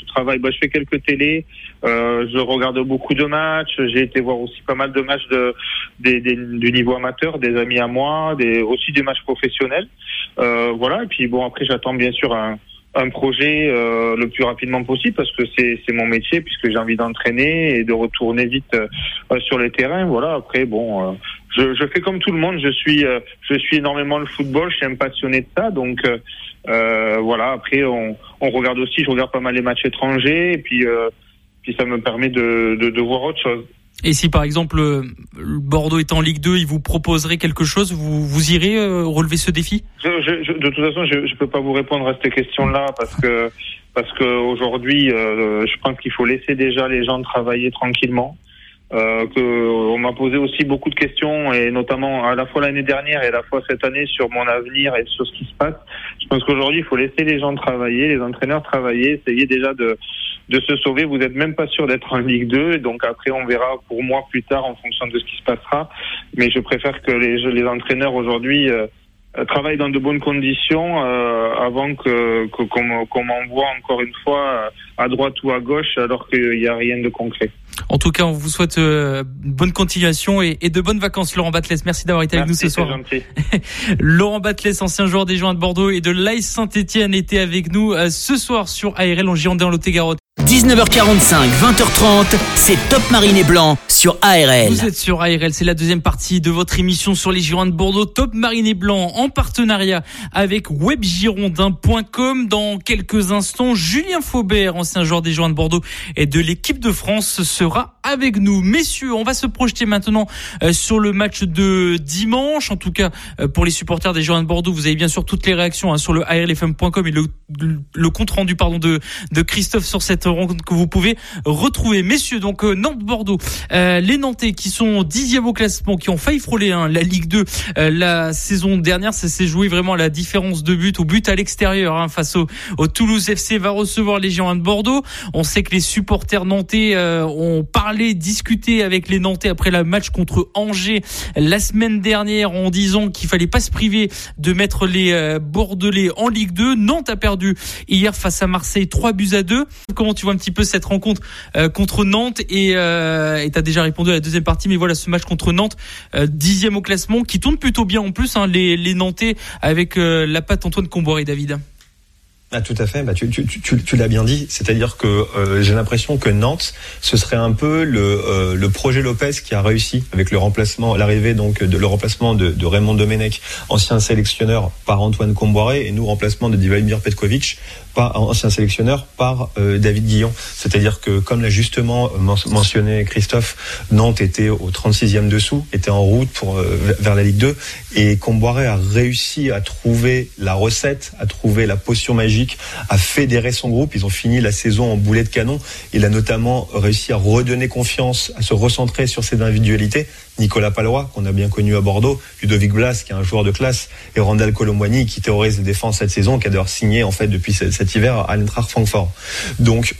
je travaille, ben, je fais quelques télés, euh, je regarde beaucoup de matchs. J'ai été voir aussi pas mal de matchs de, des, des, du niveau amateur, des amis à moi, des, aussi des matchs professionnels. Euh, voilà. Et puis bon, après, j'attends bien sûr un un projet euh, le plus rapidement possible parce que c'est c'est mon métier puisque j'ai envie d'entraîner et de retourner vite euh, sur les terrains voilà après bon euh, je, je fais comme tout le monde je suis je suis énormément le football je suis un passionné de ça donc voilà après on on regarde aussi je regarde pas mal les matchs étrangers et puis puis ça me permet de, de, de voir autre chose et si par exemple Bordeaux est en Ligue 2, il vous proposerait quelque chose, vous, vous irez euh, relever ce défi? Je, je, De toute façon, je ne peux pas vous répondre à cette question-là parce que parce qu'aujourd'hui, euh, je pense qu'il faut laisser déjà les gens travailler tranquillement. Euh, que on m'a posé aussi beaucoup de questions et notamment à la fois l'année dernière et à la fois cette année sur mon avenir et sur ce qui se passe. Je pense qu'aujourd'hui il faut laisser les gens travailler, les entraîneurs travailler, essayer déjà de de se sauver. Vous n'êtes même pas sûr d'être en Ligue 2, donc après on verra pour moi plus tard en fonction de ce qui se passera. Mais je préfère que les les entraîneurs aujourd'hui euh, travaille dans de bonnes conditions euh, avant que qu'on m'envoie encore une fois euh, à droite ou à gauche alors qu'il n'y a rien de concret. En tout cas, on vous souhaite euh, bonne continuation et, de bonnes vacances, Laurent Batles. Merci d'avoir été avec nous ce soir. [laughs] Laurent Batles, ancien joueur des Joints de Bordeaux et de l'Aïs Saint-Etienne, était avec nous ce soir sur ARL en Girondin, en Lot-et-Garonne. 19h45, 20h30, c'est Top Marine et Blanc sur ARL. Vous êtes sur ARL, c'est la deuxième partie de votre émission sur les Girondins de Bordeaux, Top Marine et Blanc, en partenariat avec webgirondin.com. Dans quelques instants, Julien Faubert, ancien joueur des Girondins de Bordeaux et de l'équipe de France, sera avec nous. Messieurs, on va se projeter maintenant euh, sur le match de dimanche. En tout cas, euh, pour les supporters des Girondins de Bordeaux, vous avez bien sûr toutes les réactions hein, sur le ARLFM.com et le, le compte rendu pardon de, de Christophe sur cette que vous pouvez retrouver. Messieurs, donc euh, Nantes-Bordeaux, euh, les Nantais qui sont dixième au classement, qui ont failli frôler hein, la Ligue 2 euh, la saison dernière, ça s'est joué vraiment à la différence de but, au but à l'extérieur hein, face au, au, Toulouse FC va recevoir les Géants de Bordeaux. On sait que les supporters nantais ont parlé, discuté avec les Nantais après le match contre Angers la semaine dernière en disant qu'il fallait pas se priver de mettre les Bordelais en Ligue 2. Nantes a perdu hier face à Marseille 3 buts à 2. Comment tu un petit peu cette rencontre euh, contre Nantes et euh, tu as déjà répondu à la deuxième partie, mais voilà ce match contre Nantes, euh, dixième au classement, qui tourne plutôt bien en plus, hein, les, les Nantais avec euh, la patte Antoine Comboiré, David. Ah, tout à fait. Bah, tu, tu, tu, tu l'as bien dit. C'est-à-dire que euh, j'ai l'impression que Nantes, ce serait un peu le, euh, le projet Lopez qui a réussi avec le remplacement, l'arrivée donc de le remplacement de, de, Raymond Domenech, ancien sélectionneur par Antoine Comboiré, et nous remplacement de Divimir Petkovic, pas ancien sélectionneur par euh, David Guillon. C'est-à-dire que comme l'a justement mentionné Christophe, Nantes était au 36e dessous, était en route pour vers la Ligue 2, et Comboiré a réussi à trouver la recette, à trouver la potion magique a fédéré son groupe. Ils ont fini la saison en boulet de canon. Il a notamment réussi à redonner confiance, à se recentrer sur ses individualités. Nicolas Palois, qu'on a bien connu à Bordeaux, Ludovic Blas, qui est un joueur de classe, et Randall Colomboigny, qui théorise les défenses cette saison, qui a d'ailleurs signé en fait depuis cet hiver à l'Eintracht Francfort. Donc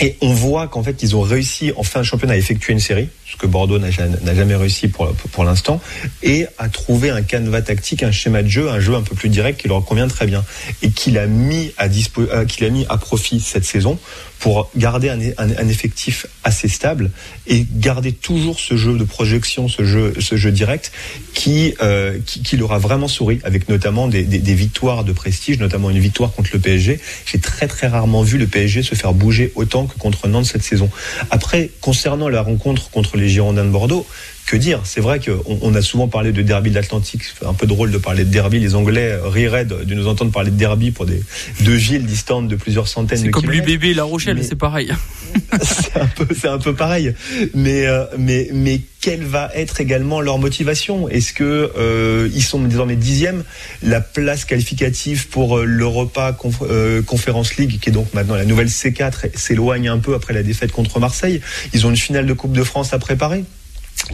et on voit qu'en fait, ils ont réussi en fin de championnat à effectuer une série, ce que Bordeaux n'a jamais réussi pour, l'instant, et à trouver un canevas tactique, un schéma de jeu, un jeu un peu plus direct qui leur convient très bien, et qu'il a mis à euh, mis à profit cette saison pour garder un, effectif assez stable et garder toujours ce jeu de projection, ce jeu, direct qui, euh, qui, qui, leur a vraiment souri, avec notamment des, des, des, victoires de prestige, notamment une victoire contre le PSG. J'ai très très rarement vu le PSG se faire bouger autant que contre Nantes cette saison. Après, concernant la rencontre contre les Girondins de Bordeaux, que dire C'est vrai qu'on on a souvent parlé de derby de l'Atlantique. C'est un peu drôle de parler de derby. Les Anglais riraient de, de, nous entendre parler de derby pour des deux villes distantes de plusieurs centaines de kilomètres. C'est comme l'UBB La Rochelle, c'est pareil. [laughs] c'est un peu, c'est un peu pareil. Mais, euh, mais, mais quelle va être également leur motivation? Est-ce que euh, ils sont désormais dixièmes? La place qualificative pour l'Europa Conf euh, Conference League, qui est donc maintenant la nouvelle C4, s'éloigne un peu après la défaite contre Marseille. Ils ont une finale de Coupe de France à préparer?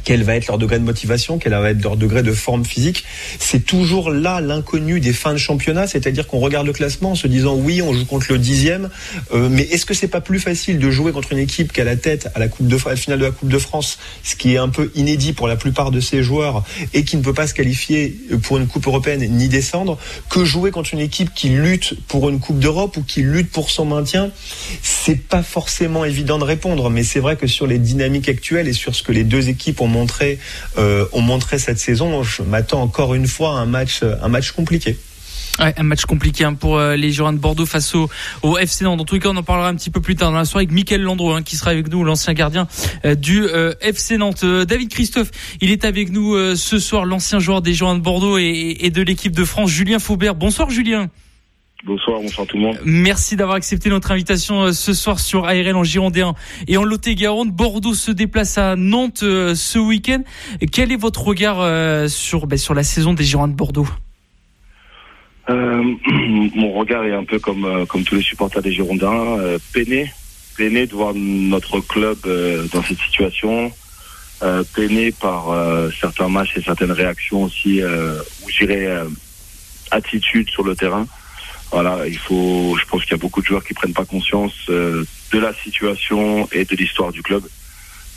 Quel va être leur degré de motivation, quel va être leur degré de forme physique. C'est toujours là l'inconnu des fins de championnat, c'est-à-dire qu'on regarde le classement en se disant oui, on joue contre le dixième, euh, mais est-ce que c'est pas plus facile de jouer contre une équipe qui a la tête à la coupe de à la finale de la Coupe de France, ce qui est un peu inédit pour la plupart de ces joueurs et qui ne peut pas se qualifier pour une Coupe européenne ni descendre, que jouer contre une équipe qui lutte pour une Coupe d'Europe ou qui lutte pour son maintien C'est pas forcément évident de répondre, mais c'est vrai que sur les dynamiques actuelles et sur ce que les deux équipes ont montré, euh, ont montré cette saison, je m'attends encore une fois à un match, un match compliqué. Ouais, un match compliqué hein, pour euh, les Girondins de Bordeaux face au, au FC Nantes. Tous les cas, on en parlera un petit peu plus tard dans la soirée avec Mickaël Landreau hein, qui sera avec nous, l'ancien gardien euh, du euh, FC Nantes. Euh, David Christophe, il est avec nous euh, ce soir, l'ancien joueur des Girondins de Bordeaux et, et de l'équipe de France, Julien Faubert. Bonsoir Julien. Bonsoir, bonsoir tout le monde. Merci d'avoir accepté notre invitation euh, ce soir sur ARL en Girondin et en Lot-et-Garonne. Bordeaux se déplace à Nantes euh, ce week-end. Quel est votre regard euh, sur, ben, sur la saison des Girondins de Bordeaux? Euh, [clears throat] Mon regard est un peu comme, comme tous les supporters des Girondins, euh, peiné, peiné de voir notre club dans cette situation, peiné par certains matchs et certaines réactions aussi, où j'irais attitude sur le terrain voilà, il faut, je pense qu'il y a beaucoup de joueurs qui prennent pas conscience euh, de la situation et de l'histoire du club.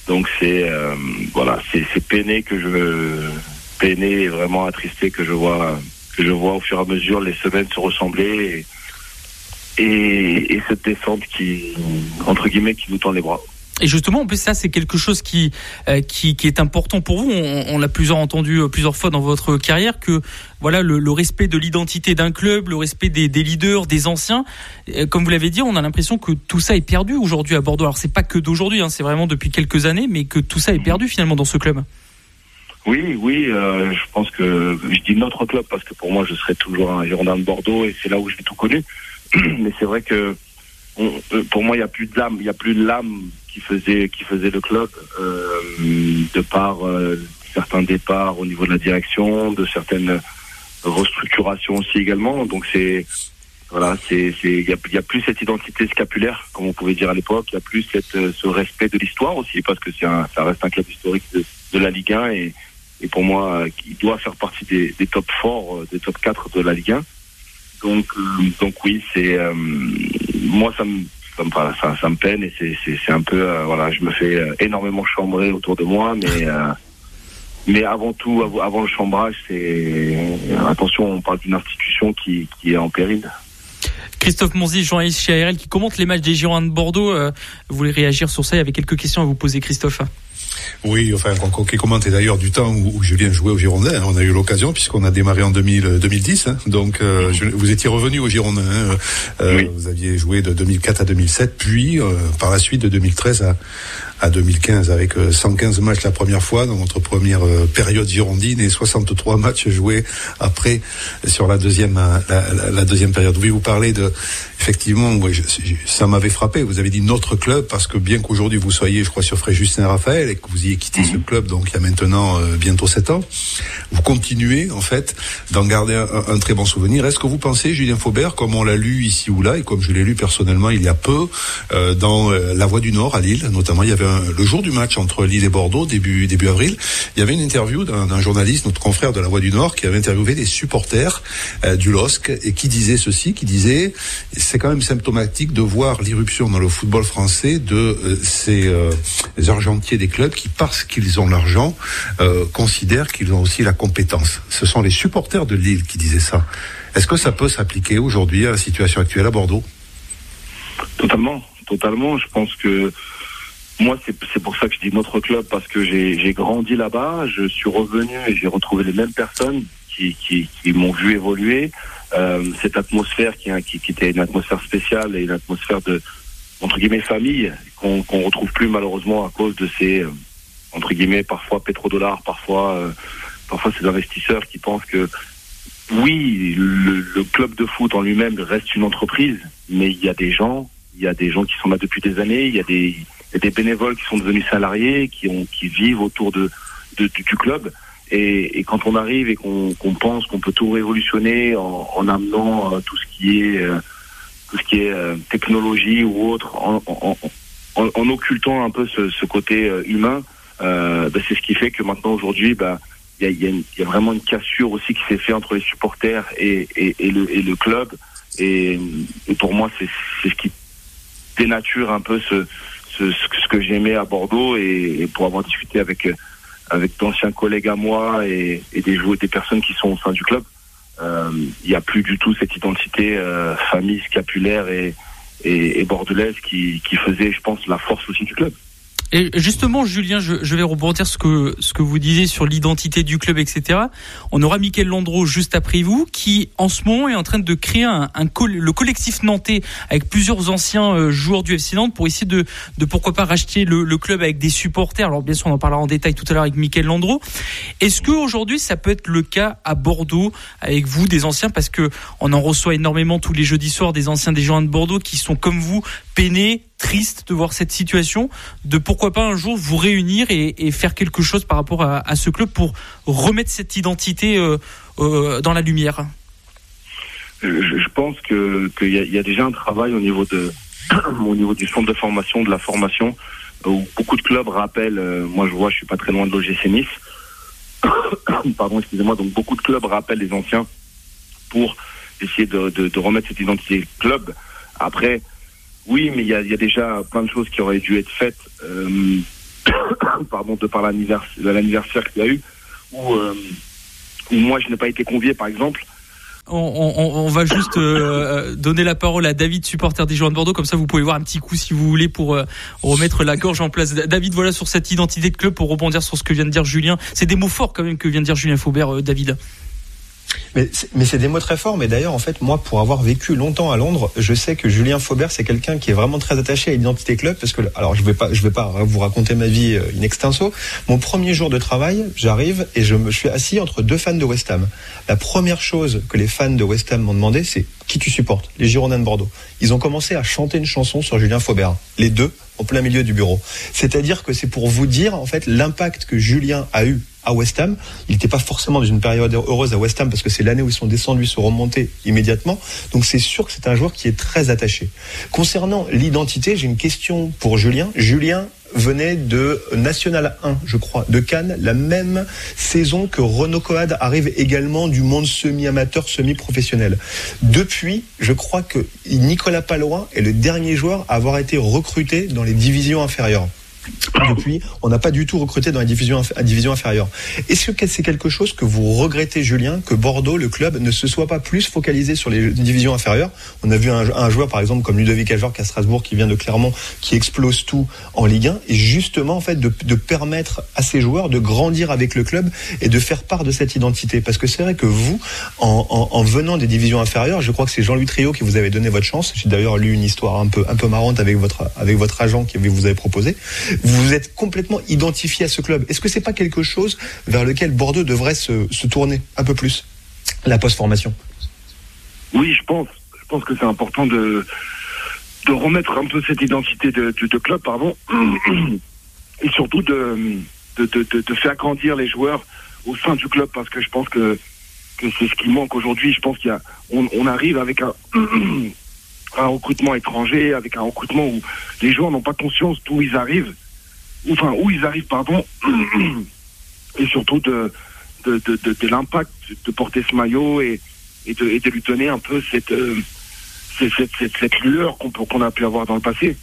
Donc c'est euh, voilà, c'est peiné que je peiné et vraiment attristé que je vois que je vois au fur et à mesure les semaines se ressembler et, et, et cette descente qui entre guillemets qui nous tend les bras. Et justement, en plus, ça, c'est quelque chose qui, euh, qui, est important pour vous. On, l'a plusieurs entendu euh, plusieurs fois dans votre carrière que voilà le, respect de l'identité d'un club, le respect des, leaders, des anciens. Euh, comme vous l'avez dit, on a l'impression que tout ça est perdu aujourd'hui à Bordeaux. Alors c'est pas que d'aujourd'hui, hein, c'est vraiment depuis quelques années, mais que tout ça est perdu finalement dans ce club. Oui, oui, je pense que je dis notre club parce que pour moi, je serai toujours un Girondin de Bordeaux et c'est là où j'ai tout connu. [clears throat] mais c'est vrai que pour moi, il n'y a plus de l'âme, il y a plus de l'âme qui faisait qui faisait le club euh, de par euh, certains départs au niveau de la direction, de certaines restructurations aussi également. Donc c'est voilà, c'est il y a, plus cette identité scapulaire comme on pouvait dire à l'époque. Il y a plus cette euh, ce respect de l'histoire aussi parce que c'est ça reste un club historique de, de, la Ligue 1 et et pour moi, il doit faire partie des, des top 4, des top 4 de la Ligue 1. Donc, donc oui, c'est moi ça me ça, me peine et c'est un peu euh, voilà je me fais euh, énormément chambrer autour de moi mais euh, mais avant tout avant le chambrage c'est attention on parle d'une institution qui, qui est en péril Christophe Monzi, journaliste chez ARL, qui commente les matchs des Girondins de Bordeaux. vous voulez réagir sur ça? Il y avait quelques questions à vous poser, Christophe. Oui, enfin, qui commentait d'ailleurs du temps où, Julien jouait au Girondin. Hein. On a eu l'occasion puisqu'on a démarré en 2000, 2010. Hein. Donc, euh, vous étiez revenu au Girondin. Hein. Euh, vous aviez joué de 2004 à 2007, puis euh, par la suite de 2013 à, à 2015 avec 115 matchs la première fois dans votre première période girondine et 63 matchs joués après sur la deuxième la, la, deuxième période. Oui, vous parlez de effectivement, ça m'avait frappé. Vous avez dit notre club parce que bien qu'aujourd'hui vous soyez, je crois, sur Fréjus Saint-Raphaël et que vous ayez quitté ce mhm. club, donc il y a maintenant euh, bientôt sept ans, vous continuez en fait d'en garder un, très bon souvenir. Est-ce que vous pensez, Julien Faubert, comme on l'a lu ici ou là et comme je l'ai lu personnellement il y a peu euh, dans euh, La Voix du Nord à Lille, notamment, il y avait le jour du match entre Lille et Bordeaux début début avril, il y avait une interview d'un journaliste, notre confrère de La Voix du Nord, qui avait interviewé des supporters du LOSC et qui disait ceci, qui disait c'est quand même symptomatique de voir l'irruption dans le football français de euh, ces euh, argentiers des clubs qui, parce qu'ils ont l'argent, euh, considèrent qu'ils ont aussi la compétence. Ce sont les supporters de Lille qui disaient ça. Est-ce que ça peut s'appliquer aujourd'hui à la situation actuelle à Bordeaux? Totalement, totalement. Je pense que moi, c'est pour ça que je dis notre club, parce que j'ai grandi là-bas, je suis revenu et j'ai retrouvé les mêmes personnes qui, qui, qui m'ont vu évoluer. Euh, cette atmosphère qui, qui, qui, était une atmosphère spéciale et une atmosphère de entre guillemets famille qu'on qu'on retrouve plus malheureusement à cause de ces euh, entre guillemets parfois pétrodollars, parfois euh, parfois ces investisseurs qui pensent que oui, le, le club de foot en lui-même reste une entreprise, mais il y a des gens, il y a des gens qui sont là depuis des années, il y a des, des bénévoles qui sont devenus salariés, qui ont qui vivent autour de, du club et, quand on arrive et qu'on pense qu'on peut tout révolutionner en, en amenant euh, tout ce qui est euh, tout ce qui est euh, technologie ou autre, en, occultant un peu ce, côté humain, bah, c'est ce qui fait que maintenant aujourd'hui, bah, il y a, y, a, vraiment une cassure aussi qui s'est fait entre les supporters et, et, et, le, le club. Et, pour moi, c'est ce qui dénature un peu ce, ce, que j'aimais à Bordeaux et, pour avoir discuté avec avec d'anciens collègues à moi et, des joueurs, des personnes qui sont au sein du club. Euh, il n'y a plus du tout cette identité euh, famille scapulaire et, et, et bordelaise qui, qui faisait, je pense, la force aussi du club. Et justement, Julien, je, vais rebondir ce que ce que vous disiez sur l'identité du club, etc. On aura Michael Landreau juste après vous, qui en ce moment est en train de créer le collectif nantais avec plusieurs anciens euh, joueurs du FC Nantes pour essayer de, pourquoi pas racheter le, club avec des supporters. Alors bien sûr, on en parlera en détail tout à l'heure avec Michael Landreau. Est-ce que aujourd'hui ça peut être le cas à Bordeaux avec vous, des anciens, parce que on en reçoit énormément tous les jeudis soirs des anciens des joueurs de Bordeaux qui sont comme vous peinés triste de voir cette situation, de pourquoi pas un jour vous réunir et, faire quelque chose par rapport à, ce club pour remettre cette identité euh, euh, dans la lumière je, pense que qu'il y, a déjà un travail au niveau de [clears throat] au niveau du centre de formation, de la formation, où beaucoup de clubs rappellent. Euh, moi, je vois, je suis pas très loin de l'OGC Nice. [coughs] Pardon, excusez-moi. Donc, beaucoup de clubs rappellent les anciens pour essayer de, de remettre cette identité club. Après, oui, mais il y a, déjà plein de choses qui auraient dû être faites, euh, [coughs] pardon, de par l'anniversaire qu'il y a eu, où, euh, où moi je n'ai pas été convié, par exemple. on, va juste donner la parole à David, supporter des joueurs de Bordeaux. Comme ça, vous pouvez voir un petit coup si vous voulez pour remettre la gorge en place. David, voilà sur cette identité de club pour rebondir sur ce que vient de dire Julien. C'est des mots forts quand même que vient de dire Julien Faubert, David. Mais, c'est des mots très forts. Mais d'ailleurs, en fait, moi, pour avoir vécu longtemps à Londres, je sais que Julien Faubert, c'est quelqu'un qui est vraiment très attaché à l'identité club. Parce que, alors, je vais vais pas vous raconter ma vie euh, in extenso. Mon premier jour de travail, j'arrive et je me suis assis entre deux fans de West Ham. La première chose que les fans de West Ham m'ont demandé, c'est qui tu supportes? Les Girondins de Bordeaux. Ils ont commencé à chanter une chanson sur Julien Faubert. Les deux, en plein milieu du bureau. C'est-à-dire que c'est pour vous dire, en fait, l'impact que Julien a eu à West Ham. Il n'était pas forcément dans une période heureuse à West Ham parce que c'est l'année où ils sont descendus, se remonter immédiatement. Donc c'est sûr que c'est un joueur qui est très attaché. Concernant l'identité, j'ai une question pour Julien. Julien venait de National 1, je crois, de Cannes, la même saison que Renaud Coad arrive également du monde semi-amateur, semi-professionnel. Depuis, je crois que Nicolas Palois est le dernier joueur à avoir été recruté dans les divisions inférieures depuis, on n'a pas du tout recruté dans la division, inférieure. Est-ce que c'est quelque chose que vous regrettez, Julien, que Bordeaux, le club, ne se soit pas plus focalisé sur les divisions inférieures? On a vu un, joueur, par exemple, comme Ludovic Ajorc à Strasbourg, qui vient de Clermont, qui explose tout en Ligue 1, et justement, en fait, de, permettre à ces joueurs de grandir avec le club et de faire part de cette identité. Parce que c'est vrai que vous, en, venant des divisions inférieures, je crois que c'est Jean-Louis Trio qui vous avait donné votre chance. J'ai d'ailleurs lu une histoire un peu, un peu marrante avec votre, avec votre agent qui vous avait proposé vous êtes complètement identifié à ce club. Est-ce que c'est pas quelque chose vers lequel Bordeaux devrait se, tourner un peu plus? La post-formation Oui, je pense. Je pense que c'est important de, de remettre un peu cette identité de, club, pardon, [clears throat] et surtout de, de, faire grandir les joueurs au sein du club, parce que je pense que, que c'est ce qui manque aujourd'hui. Je pense a, on arrive avec un [clears throat] un recrutement étranger, avec un recrutement où les joueurs n'ont pas conscience d'où ils arrivent enfin où ils arrivent, pardon, [clears throat] et surtout de, de, de, de, l'impact de porter ce maillot et, et, de, lui donner un peu cette, euh, cette, cette, lueur qu'on qu'on a pu avoir dans le passé.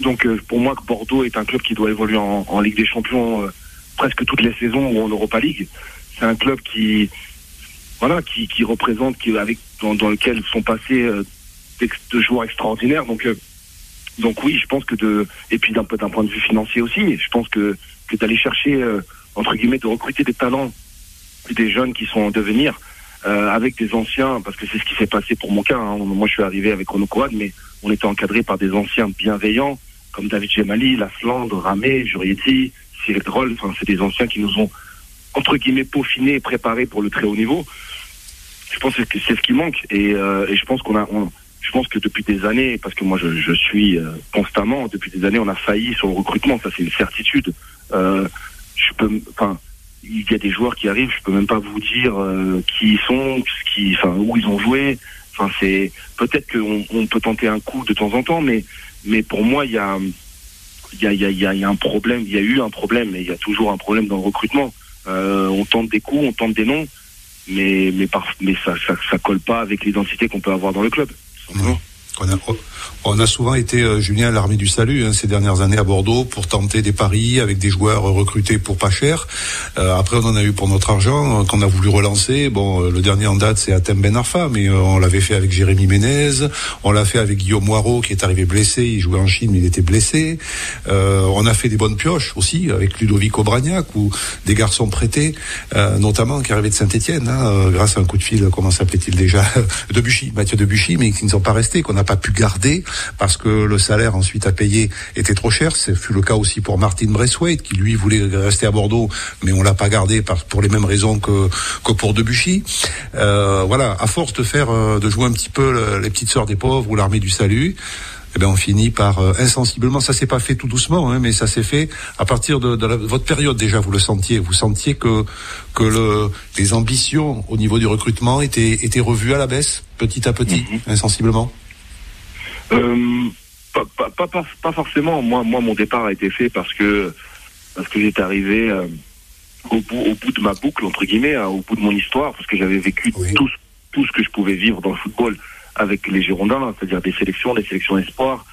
Donc euh, pour moi, Bordeaux est un club qui doit évoluer en, Ligue des Champions euh, presque toutes les saisons ou en Europa League. C'est un club qui, voilà, qui, qui représente, qui avec dans, dans lequel sont passés de joueurs extraordinaires. Donc donc oui, je pense que de et puis d'un point de vue financier aussi, je pense que d'aller chercher euh, entre guillemets de recruter des talents des jeunes qui sont en devenir euh, avec des anciens parce que c'est ce qui s'est passé pour mon cas. Hein. Moi, je suis arrivé avec Coad, mais on était encadré par des anciens bienveillants comme David Gemali, Lasland, Ramé, Jurietti, Cyril Droll. Enfin, c'est des anciens qui nous ont entre guillemets peaufinés et préparés pour le très haut niveau. Je pense que c'est ce qui manque et, euh, et je pense qu'on a on, je pense que depuis des années, parce que moi je, je suis euh, constamment, depuis des années, on a failli sur le recrutement, ça c'est une certitude. Euh, je peux, enfin, il y a des joueurs qui arrivent, je peux même pas vous dire euh, qui ils sont, qui, enfin, où ils ont joué. Enfin, c'est peut-être qu'on on peut tenter un coup de temps en temps, mais mais pour moi, il y a il y a, il y, a, y a un problème, il y a eu un problème, et il y a toujours un problème dans le recrutement. Euh, on tente des coups, on tente des noms, mais mais, par, mais ça, ça ça colle pas avec l'identité qu'on peut avoir dans le club. Non. On a souvent été, euh, Julien, l'armée du salut hein, ces dernières années à Bordeaux pour tenter des paris avec des joueurs recrutés pour pas cher. Euh, après, on en a eu pour notre argent euh, qu'on a voulu relancer. Bon, le dernier en date, c'est Atem Ben Arfa, mais on l'avait fait avec Jérémy Ménez. On l'a fait avec Guillaume Moirot, qui est arrivé blessé. Il jouait en Chine, mais il était blessé. on a fait des bonnes pioches aussi avec Ludovic Obragnac ou des garçons prêtés, notamment qui arrivaient de Saint-Etienne, hein, grâce à un coup de fil, comment s'appelait-il déjà [laughs] Debuchy, Mathieu Debuchy, mais qui ne sont pas restés, qu'on n'a pas pu garder parce que le salaire ensuite à payer était trop cher. Ce fut le cas aussi pour Martin Braithwaite qui lui voulait rester à Bordeaux, mais on l'a pas gardé pour les mêmes raisons que, que pour Debuchy. Euh, voilà, à force de faire, euh, de jouer un petit peu les petites sœurs des pauvres ou l'armée du salut, eh ben on finit par euh, insensiblement. Ça s'est pas fait tout doucement, hein, mais ça s'est fait à partir de, votre période déjà. Vous le sentiez, vous sentiez que que le, les ambitions au niveau du recrutement étaient étaient revues à la baisse, petit à petit, mhm. insensiblement. Euh, pas, pas, pas, pas, forcément. Moi, moi, mon départ a été fait parce que parce que j'étais arrivé euh, au, bout, au bout de ma boucle entre guillemets, hein, au bout de mon histoire, parce que j'avais vécu tout, tout ce que je pouvais vivre dans le football avec les Girondins, c'est-à-dire des sélections, des sélections espoirs,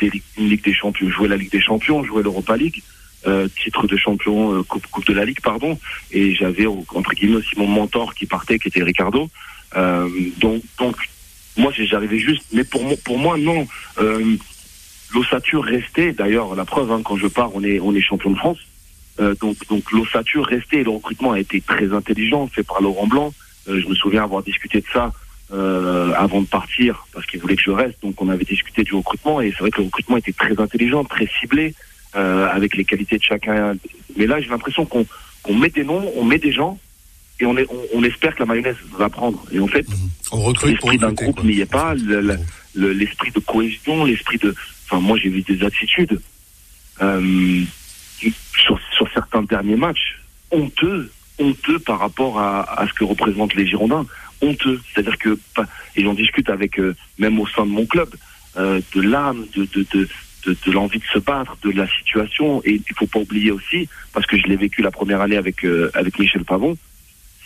une Ligue des Champions, jouer la Ligue des Champions, jouer l'Europa League, euh, titre de champion, euh, coupe, coupe de la Ligue, pardon. Et j'avais entre guillemets aussi mon mentor qui partait, qui était Ricardo. Euh, donc, donc, moi, j'arrivais juste. Mais pour moi, pour moi, non. Euh, L'ossature restait. D'ailleurs, la preuve, hein, quand je pars, on est, on est champion de France. Euh, donc, donc l'ossature restait. Le recrutement a été très intelligent, fait par Laurent Blanc. Euh, je me souviens avoir discuté de ça euh, avant de partir, parce qu'il voulait que je reste. Donc, on avait discuté du recrutement, et c'est vrai que le recrutement était très intelligent, très ciblé, euh, avec les qualités de chacun. Mais là, j'ai l'impression qu'on qu'on met des noms, on met des gens, et on, est, on, on espère que la mayonnaise va prendre. Et en fait, On recrute l'esprit d'un groupe n'y est pas, le- le- le- l'esprit de cohésion, l'esprit de... Enfin, moi, j'ai vu des attitudes euh, sur, sur certains derniers matchs honteux, honteux par rapport à, à ce que représentent les Girondins. Honteux. C'est-à-dire que, et j'en discute avec, euh, même au sein de mon club, euh, de l'âme, de, de, de, de, de l'envie de se battre, de la situation. Et il faut pas oublier aussi, parce que je l'ai vécu la première année avec, euh, avec Michel Pavon,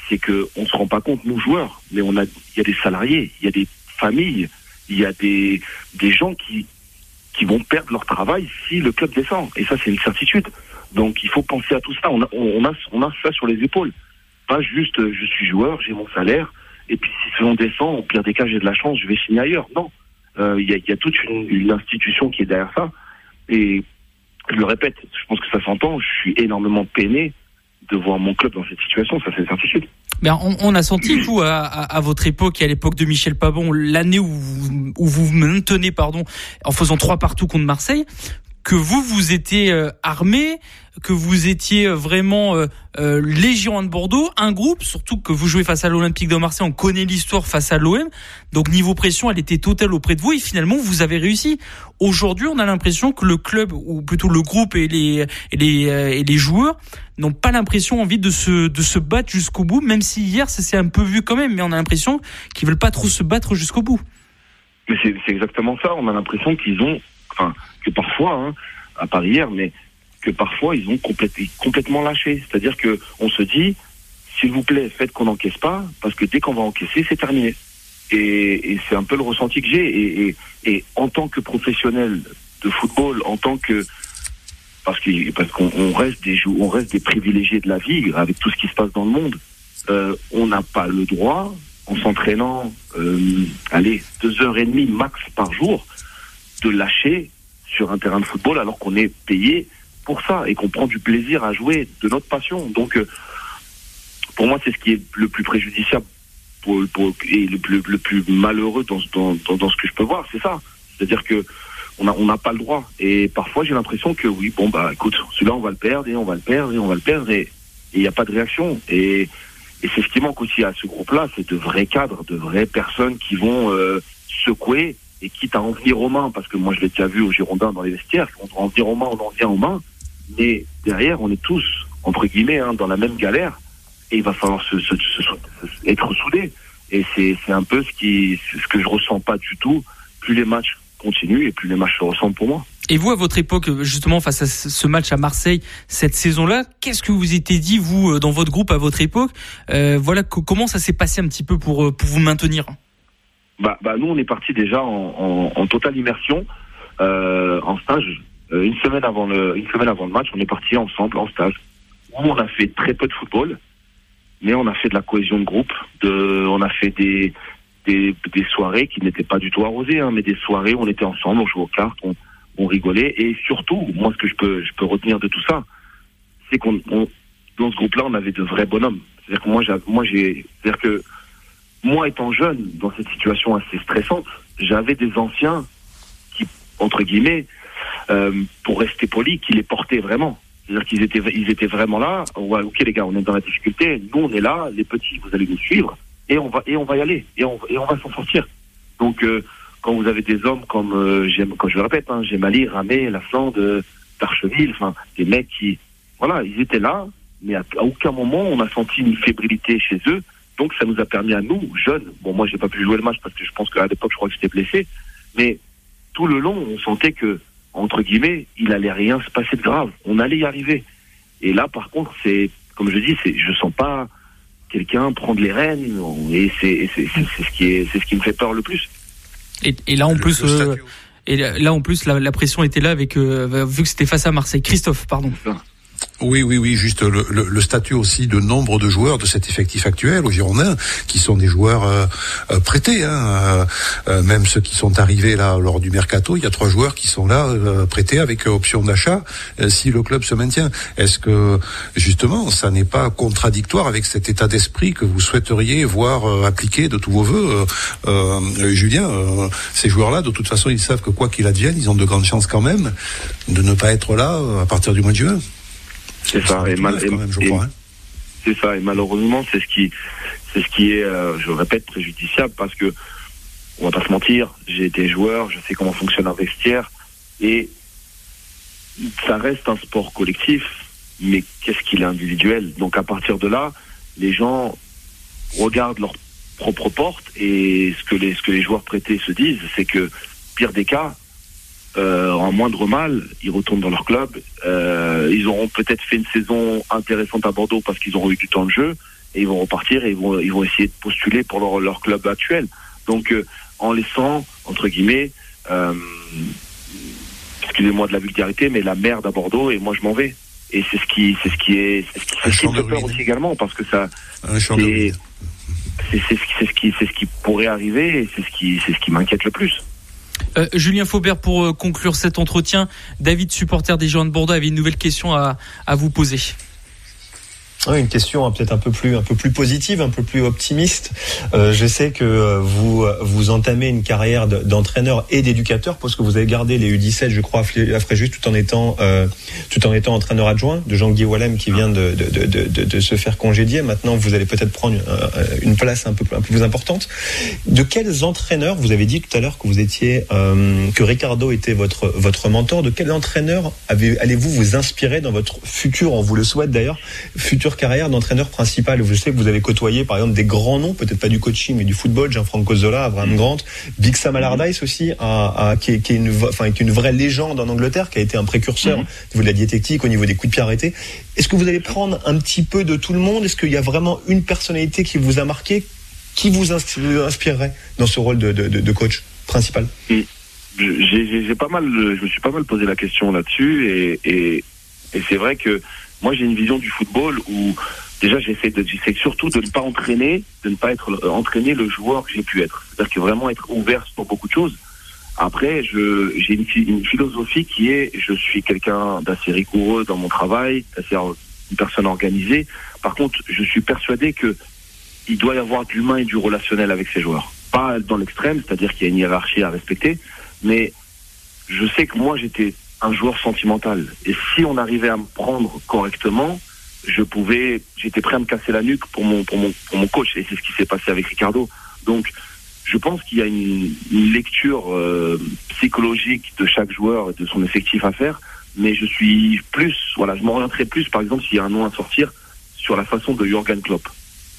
c'est que on se rend pas compte, nous joueurs, mais on a, il y a des salariés, il y a des familles, il y a des, des gens qui, qui vont perdre leur travail si le club descend. Et ça, c'est une certitude. Donc, il faut penser à tout ça. On a, on a, on a ça sur les épaules. Pas juste, euh, je suis joueur, j'ai mon salaire, et puis si on descend, au pire des cas, j'ai de la chance, je vais signer ailleurs. Non. Euh, Il y, a, toute une institution qui est derrière ça. Et je le répète, je pense que ça s'entend, je suis énormément peiné de voir mon club dans cette situation, ça c'est certitude. Ben, on, on a senti, vous, à, à, à votre époque et à l'époque de Michel Pavon, l'année où, où vous maintenez, pardon, en faisant trois partout contre Marseille, que vous, vous étiez euh, armé, que vous étiez euh, vraiment euh, euh, Girondins de Bordeaux, un groupe, surtout que vous jouez face à l'Olympique de Marseille, on connaît l'histoire face à l'OM, donc niveau pression, elle était totale auprès de vous, et finalement, vous avez réussi. Aujourd'hui, on a l'impression que le club, ou plutôt le groupe et les, et les, euh, et les joueurs, n'ont pas l'impression envie de se de se battre jusqu'au bout même si hier ça s'est un peu vu quand même mais on a l'impression qu'ils veulent pas trop se battre jusqu'au bout Mais c'est exactement ça. On a l'impression qu'ils ont, enfin, que parfois, hein, à part hier, mais que parfois ils ont complète- complètement lâché. C'est-à-dire que on se dit, s'il vous plaît, faites qu'on n'encaisse pas, parce que dès qu'on va encaisser, c'est terminé. Et, c'est un peu le ressenti que j'ai. Et, en tant que professionnel de football, en tant que parce que parce qu'on on reste des jou- on reste des privilégiés de la vie avec tout ce qui se passe dans le monde. Euh, on n'a pas le droit, en s'entraînant, euh, allez, deux heures et demie max par jour, de lâcher sur un terrain de football alors qu'on est payé pour ça et qu'on prend du plaisir à jouer de notre passion. Donc, euh, pour moi, c'est ce qui est le plus préjudiciable et le, plus- malheureux dans, dans, dans, ce que je peux voir, c'est ça. C'est-à-dire que on n'a on n'a pas le droit. Et parfois, j'ai l'impression que oui, bon, bah écoute, celui-là, on va le perdre et on va le perdre et on va le perdre et il n'y a pas de réaction. Et, et c'est ce qui manque aussi à ce groupe-là, c'est de vrais cadres, de vraies personnes qui vont euh, secouer et quitte à en venir aux mains, parce que moi je l'ai déjà vu aux Girondins dans les vestiaires, on en venir aux mains, on en vient aux mains, mais derrière on est tous, entre guillemets, hein, dans la même galère, et il va falloir se, se- se- être soudés. Et c'est un peu ce, qui, ce que je ressens pas du tout. Plus les matchs continuent et plus les matchs se ressemblent pour moi. et vous à votre époque justement face à ce match à Marseille cette saison là qu'est-ce que vous étiez dit vous euh, dans votre groupe à votre époque? Euh, voilà co- comment ça s'est passé un petit peu pour euh, pour vous maintenir? Bah, bah nous, on est parti déjà en, totale immersion, euh, en stage. Euh, une semaine avant le, une semaine avant le match, on est parti ensemble en stage. Où on a fait très peu de football, mais on a fait de la cohésion de groupe. De, on a fait des, des, des soirées qui n'étaient pas du tout arrosées, hein, mais des soirées où on était ensemble, on jouait aux cartes, on, on rigolait. Et surtout, moi, ce que je peux, je peux retenir de tout ça, c'est qu'on, on- dans ce groupe-là, on avait de vrais bonhommes. C'est-à-dire que moi, j'ai, moi, j'ai, c'est-à-dire que moi, étant jeune, dans cette situation assez stressante, j'avais des anciens qui, entre guillemets, euh, pour rester poli, qui les portaient vraiment. C'est-à-dire qu'ils étaient, ils vraiment là. Ok les gars, on est dans la difficulté. Nous, on est là. Les petits, vous allez nous suivre et on va et on va y aller et on, va s'en sortir. Donc, euh, quand vous avez des hommes comme, euh, quand je le répète, hein, Gemali, Ramé, Laflande, euh, Darcheville, enfin, des mecs qui, voilà, ils étaient là, mais à, à aucun moment on a senti une fébrilité chez eux. Donc, ça nous a permis à nous, jeunes, bon, moi, j'ai pas pu jouer le match parce que je pense qu'à l'époque, je crois que j'étais blessé, mais tout le long, on sentait que, entre guillemets, il allait rien se passer de grave. On allait y arriver. Et là, par contre, c'est, comme je dis, c'est, je sens pas quelqu'un prendre les rênes, et c'est, ce qui est, c'est ce qui me fait peur le plus. et, et là en Le- plus le euh, et là en plus la, la pression était là avec euh, vu que c'était face à Marseille Christophe pardon Oui, oui, oui, juste le, le, statut aussi de nombre de joueurs de cet effectif actuel au Girondin, qui sont des joueurs euh, euh prêtés, hein, euh, même ceux qui sont arrivés là lors du mercato, il y a trois joueurs qui sont là prêtés avec option d'achat si le club se maintient. Est-ce que justement, ça n'est pas contradictoire avec cet état d'esprit que vous souhaiteriez voir appliqué de tous vos voeux, Julien Ces joueurs-là, de toute façon, ils savent que quoi qu'il advienne, ils ont de grandes chances quand même de ne pas être là à partir du mois de juin. C'est ça. Et, mal, hein. c'est ça. Et malheureusement, c'est ce qui, c'est ce qui est, euh, je répète, préjudiciable parce que on va pas se mentir. J'ai été joueur, je sais comment fonctionne un vestiaire et ça reste un sport collectif. Mais qu'est-ce qu'il est individuel? Donc à partir de là, les gens regardent leur propre porte et ce que les ce que les joueurs prêtés se disent, c'est que pire des cas, euh, en moindre mal, ils retournent dans leur club. Euh, ils auront peut-être fait une saison intéressante à Bordeaux parce qu'ils auront eu du temps de jeu et ils vont repartir et ils vont, ils vont essayer de postuler pour leur, leur club actuel. Donc, euh, en laissant, entre guillemets, euh, excusez-moi de la vulgarité, mais la merde à Bordeaux et moi je m'en vais. Et c'est ce qui, c'est ce qui est, c'est ce qui, ce fait peur aussi également parce que ça, c'est, c'est, c'est, ce qui, c'est ce qui pourrait arriver et c'est ce qui, c'est ce qui m'inquiète le plus. Euh, Julien Faubert, pour euh, conclure cet entretien, David, supporter des Girondins de Bordeaux, avait une nouvelle question à vous poser. Une question hein, peut-être un peu plus un peu plus positive, un peu plus optimiste. Euh, je sais que euh, vous euh, vous entamez une carrière d'entraîneur et d'éducateur parce que vous avez gardé les U17, je crois, à Fréjus, tout en étant tout en étant entraîneur adjoint de Jean-Guy Wallem qui vient de se faire congédier. Maintenant, vous allez peut-être prendre une, place un peu plus importante. De quels entraîneurs vous avez dit tout à l'heure que vous étiez que Ricardo était votre votre mentor. De quel entraîneur allez-vous vous inspirer dans votre futur? On vous le souhaite d'ailleurs, futur carrière d'entraîneur principal Je sais que vous avez côtoyé par exemple des grands noms, peut-être pas du coaching mais du football, Jean-Franco Zola, Abraham mm. Grant, Big Sam Allardyce aussi, qui, est, une, enfin, une vraie légende en Angleterre, qui a été un précurseur mm. au niveau de la diététique, au niveau des coups de pied arrêtés. Est-ce que vous allez prendre un petit peu de tout le monde? Est-ce qu'il y a vraiment une personnalité qui vous a marqué? Qui vous inspirerait dans ce rôle de, coach principal? Mm. J'ai pas mal, je me suis pas mal posé la question là-dessus et, et, et c'est vrai que moi, j'ai une vision du football où déjà j'essaie de, j'essaie surtout de ne pas entraîner, de ne pas être euh, entraîner le joueur que j'ai pu être. C'est-à-dire que vraiment être ouvert pour beaucoup de choses. Après, j'ai une, une, philosophie qui est, je suis quelqu'un d'assez rigoureux dans mon travail, d'assez une personne organisée. Par contre, je suis persuadé que il doit y avoir de l'humain et du relationnel avec ses joueurs. Pas dans l'extrême, c'est-à-dire qu'il y a une hiérarchie à respecter, mais je sais que moi j'étais un joueur sentimental. Et si on arrivait à me prendre correctement, je pouvais, j'étais prêt à me casser la nuque pour mon, pour mon, pour mon coach. Et c'est ce qui s'est passé avec Ricardo. Donc, je pense qu'il y a une, lecture euh, psychologique de chaque joueur et de son effectif à faire. Mais je suis plus, voilà, je m'orienterai plus, par exemple, s'il y a un nom à sortir, sur la façon de Jürgen Klopp.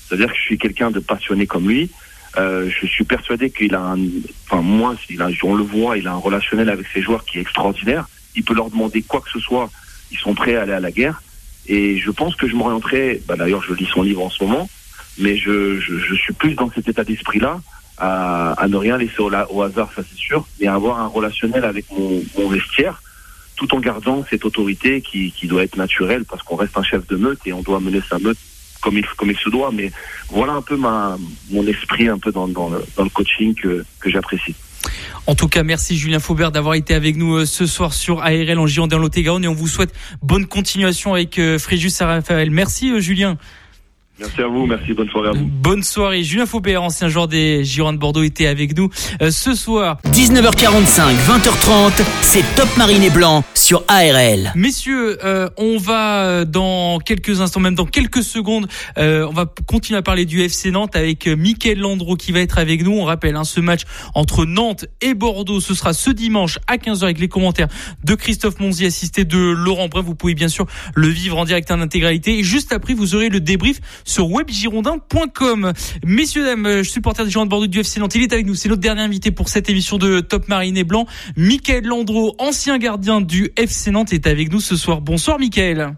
C'est-à-dire que je suis quelqu'un de passionné comme lui. Euh, je suis persuadé qu'il a un, enfin moi, on le voit, il a un relationnel avec ses joueurs qui est extraordinaire il peut leur demander quoi que ce soit, ils sont prêts à aller à la guerre. Et je pense que je m'orienterai, bah d'ailleurs je lis son livre en ce moment, mais je, suis plus dans cet état d'esprit-là, à, ne rien laisser au, hasard, ça c'est sûr, mais à avoir un relationnel avec mon, vestiaire, tout en gardant cette autorité qui, doit être naturelle, parce qu'on reste un chef de meute et on doit mener sa meute comme il, se doit. Mais voilà un peu mon esprit un peu dans, le, coaching que j'apprécie. En tout cas, merci Julien Faubert d'avoir été avec nous euh, ce soir sur ARL en Gironde lot et on vous souhaite bonne continuation avec euh, Fréjus Raphaël. Merci euh, Julien. Merci à vous, merci, bonne soirée à vous. Bonne soirée. Julien Faubert, ancien joueur des Girondins de Bordeaux, était avec nous euh, ce soir. 19h45, 20h30, c'est Top Marine et Blanc sur ARL. Messieurs, euh, on va euh, dans quelques instants, même dans quelques secondes, on va continuer à parler du FC Nantes avec Mickaël Landreau qui va être avec nous. On rappelle hein, ce match entre Nantes et Bordeaux, ce sera ce dimanche à 15h avec les commentaires de Christophe Monzi, assisté de Laurent Bref. Vous pouvez bien sûr le vivre en direct en intégralité. Et juste après, vous aurez le débrief sur webgirondin.com. Messieurs, dames, euh, supporters du Girondins de Bordeaux du FC Nantes, il est avec nous. C'est notre dernier invité pour cette émission de Top Marine et Blanc. Michael Landreau, ancien gardien du FC Nantes, est avec nous ce soir. Bonsoir, Michael.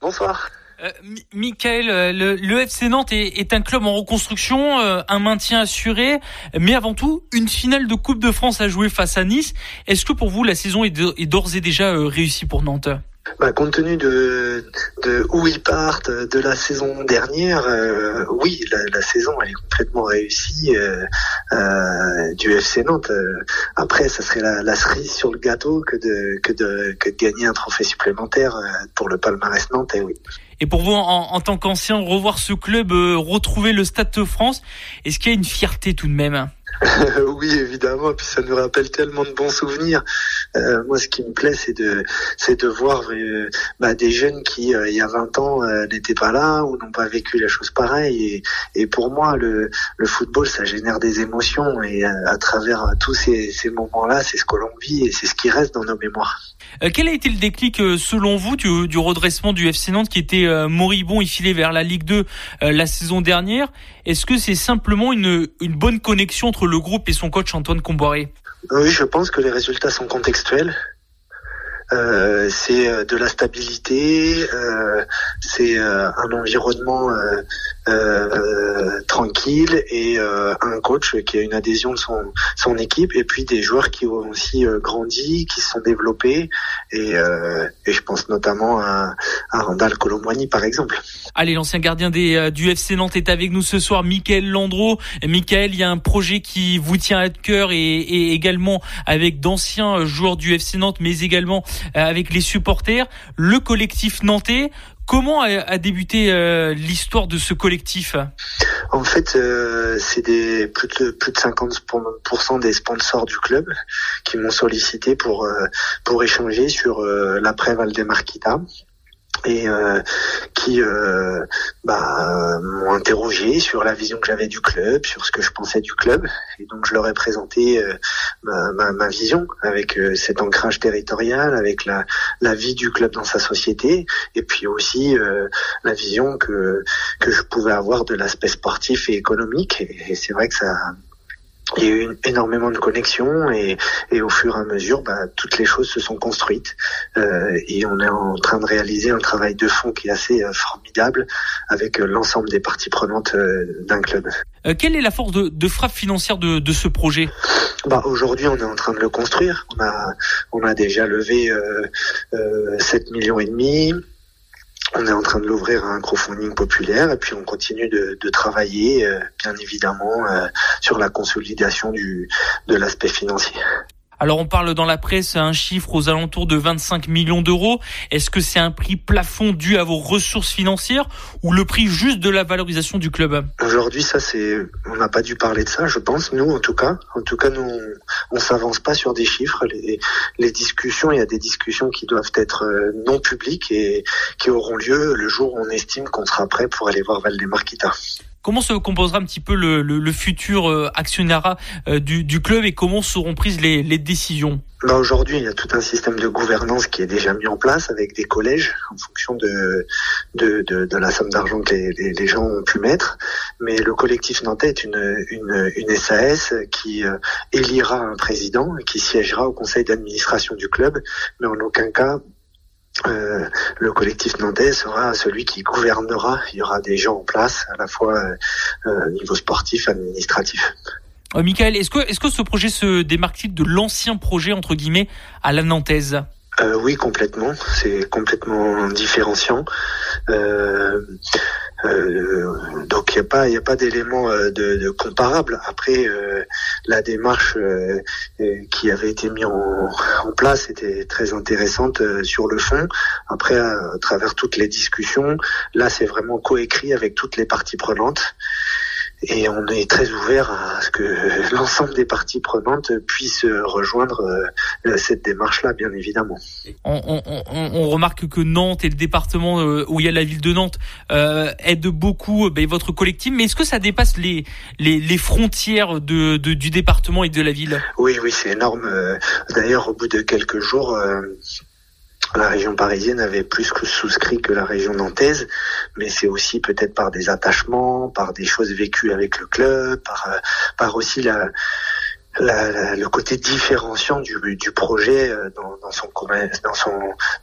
Bonsoir. Euh, Michael, euh, le, FC Nantes est, un club en reconstruction, euh, un maintien assuré, mais avant tout une finale de Coupe de France à jouer face à Nice. Est-ce que pour vous la saison est d'ores et déjà réussie pour Nantes? Bah, compte tenu de, de où ils partent, de la saison dernière, euh, oui, la, la, saison elle est complètement réussie euh, euh, du FC Nantes. après, ça serait la, la, cerise sur le gâteau que de que de que de gagner un trophée supplémentaire pour le palmarès nantais. Oui. Et pour vous, en, en tant qu'ancien, revoir ce club, retrouver le Stade de France, est-ce qu'il y a une fierté tout de même? [laughs] oui, évidemment. Puis ça nous rappelle tellement de bons souvenirs. Euh, moi, ce qui me plaît, c'est de, c'est de voir euh, bah, des jeunes qui, euh, il y a 20 ans, n'étaient pas là ou n'ont pas vécu la chose pareille. Et, pour moi, le, le, football, ça génère des émotions. Et à, travers tous ces, ces moments-là, c'est ce que l'on vit et c'est ce qui reste dans nos mémoires. Quel a été le déclic, selon vous, du, redressement du FC Nantes qui était moribond et filé vers la Ligue 2 la saison dernière? Est-ce que c'est simplement une, une bonne connexion entre le groupe et son coach Antoine Comboiré? Oui, je pense que les résultats sont contextuels. Euh, c'est euh, de la stabilité, euh, c'est un environnement tranquille et un coach qui a une adhésion de son, son équipe et puis des joueurs qui ont aussi grandi, qui se sont développés et, et je pense notamment à, à Randall Colomboigny par exemple. Allez, l'ancien gardien des, du FC Nantes est avec nous ce soir, Michael Landreau. Michael, il y a un projet qui vous tient à cœur et, et également avec d'anciens joueurs du FC Nantes, mais également euh, avec les supporters, le collectif nantais. Comment a, débuté euh, l'histoire de ce collectif? En fait, euh, c'est plus de plus de 50% des sponsors du club qui m'ont sollicité pour pour échanger sur l'après Valdemarquita et euh, qui euh, bah, m'ont interrogé sur la vision que j'avais du club, sur ce que je pensais du club. Et donc je leur ai présenté euh, ma, ma, ma, vision avec euh, cet ancrage territorial, avec la, la vie du club dans sa société, et puis aussi euh, la vision que, que je pouvais avoir de l'aspect sportif et économique. Et c'est vrai que ça il y a eu énormément de connexions et, et, au fur et à mesure, bah, toutes les choses se sont construites euh, et on est en train de réaliser un travail de fond qui est assez euh, formidable avec euh, l'ensemble des parties prenantes euh, d'un club. quelle est la force de, de frappe financière de, de ce projet? Bah, Aujourd'hui, on est en train de le construire. On a, on a déjà levé 7 millions et demi. On est en train de l'ouvrir à un crowdfunding populaire et puis on continue de, travailler, euh, bien évidemment, euh, sur la consolidation du, de l'aspect financier. Alors on parle dans la presse un chiffre aux alentours de 25 millions d'euros. Est-ce que c'est un prix plafond dû à vos ressources financières ou le prix juste de la valorisation du club? Aujourd'hui, ça c'est, on n'a pas dû parler de ça, je pense. Nous, en tout cas, en tout cas, nous, on, s'avance pas sur des chiffres. Les, les, discussions, il y a des discussions qui doivent être euh, non publiques et qui auront lieu le jour où on estime qu'on sera prêt pour aller voir Valdemarquita. Comment se composera un petit peu le, le, le futur euh, actionnariat euh, du, du, club et comment seront prises les, les décisions? Bah Aujourd'hui, il y a tout un système de gouvernance qui est déjà mis en place avec des collèges en fonction de, de, de, de la somme d'argent que les, les, les, gens ont pu mettre. Mais le collectif nantais est une, une, une SAS qui euh, élira un président qui siégera au conseil d'administration du club, mais en aucun cas euh, le collectif nantais sera celui qui gouvernera. Il y aura des gens en place, à la fois euh, euh niveau sportif, administratif. Euh, Michael, est-ce que, est-ce que ce projet se démarque-t-il de l'ancien projet, entre guillemets, à la nantaise? Oui, complètement. C'est complètement différenciant. Euh, donc il n'y a pas, a pas d'élément euh, de, de, comparable. Après, euh, la démarche qui avait été mise en, en, place était très intéressante sur le fond. Après, à, travers toutes les discussions, là c'est vraiment coécrit avec toutes les parties prenantes et on est très ouvert à ce que [laughs] l'ensemble des parties prenantes puissent rejoindre euh, cette démarche-là, bien évidemment. On, on, on, remarque que Nantes et le département euh, où il y a la ville de Nantes euh, aident beaucoup ben, votre collectif, mais est-ce que ça dépasse les, les, les frontières de, de, du département et de la ville? Oui, oui, c'est énorme. D'ailleurs, au bout de quelques jours, la région parisienne avait plus que souscrit que la région nantaise, mais c'est aussi peut-être par des attachements, par des choses vécues avec le club, par, euh, par aussi la, la, le côté différenciant du, du projet euh, dans, dans, son, dans, son,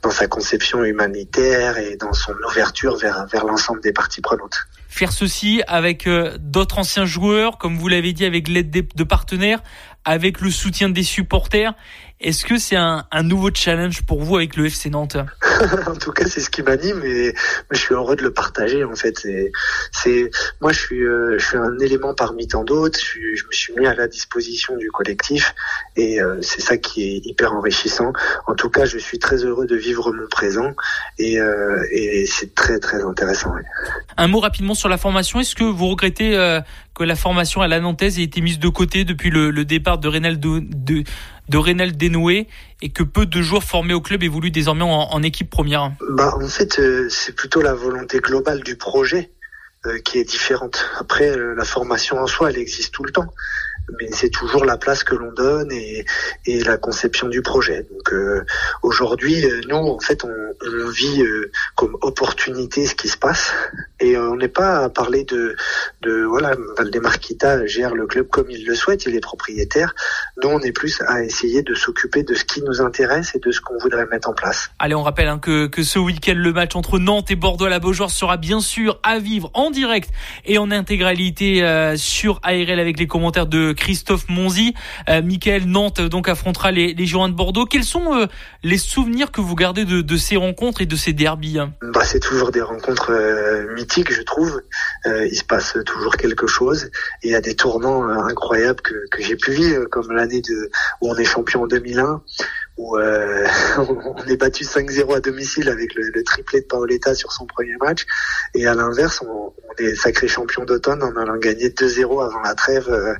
dans sa conception humanitaire et dans son ouverture vers, vers l'ensemble des parties prenantes. Faire ceci avec euh, d'autres anciens joueurs, comme vous l'avez dit, avec l'aide de partenaires, avec le soutien des supporters, Est-ce que c'est un, un, nouveau challenge pour vous avec le FC Nantes? [laughs] En tout cas, c'est ce qui m'anime et je suis heureux de le partager. En fait, c'est moi, je suis euh, je suis un élément parmi tant d'autres. Je, je, me suis mis à la disposition du collectif et euh, c'est ça qui est hyper enrichissant. En tout cas, je suis très heureux de vivre mon présent et, euh, et c'est très très intéressant. Un mot rapidement sur la formation. Est-ce que vous regrettez que la formation à la Nantaise ait été mise de côté depuis le, le départ de Reynaldo de de Reynald Denoué et que peu de joueurs formés au club évoluent désormais en, équipe première bah, En fait, euh, c'est plutôt la volonté globale du projet euh, qui est différente. Après, euh, la formation en soi, elle existe tout le temps mais c'est toujours la place que l'on donne et, et, la conception du projet. Donc euh, aujourd'hui, nous, en fait, on, on vit euh, comme opportunité ce qui se passe et on n'est pas à parler de, de voilà, Valdemarquita gère le club comme il le souhaite, il est propriétaire. Nous, on est plus à essayer de s'occuper de ce qui nous intéresse et de ce qu'on voudrait mettre en place. Allez, on rappelle hein, que, que ce week-end, le match entre Nantes et Bordeaux à la Beaujoire sera bien sûr à vivre en direct et en intégralité sur ARL avec les commentaires de Christophe Monzi. Euh, Michael Nantes donc affrontera les, les Girondins de Bordeaux. Quels sont euh, les souvenirs que vous gardez de, de, ces rencontres et de ces derbies bah, C'est toujours des rencontres euh, je trouve. Euh, il se passe toujours quelque chose. Et il y a des tournants incroyables que, que j'ai pu vivre, comme l'année de où on est champion en 2001 où euh, [laughs] on est battu 5-0 à domicile avec le, le, triplé de Paoletta sur son premier match. Et à l'inverse, on, on, est sacré champion d'automne en allant gagner 2-0 avant la trêve euh,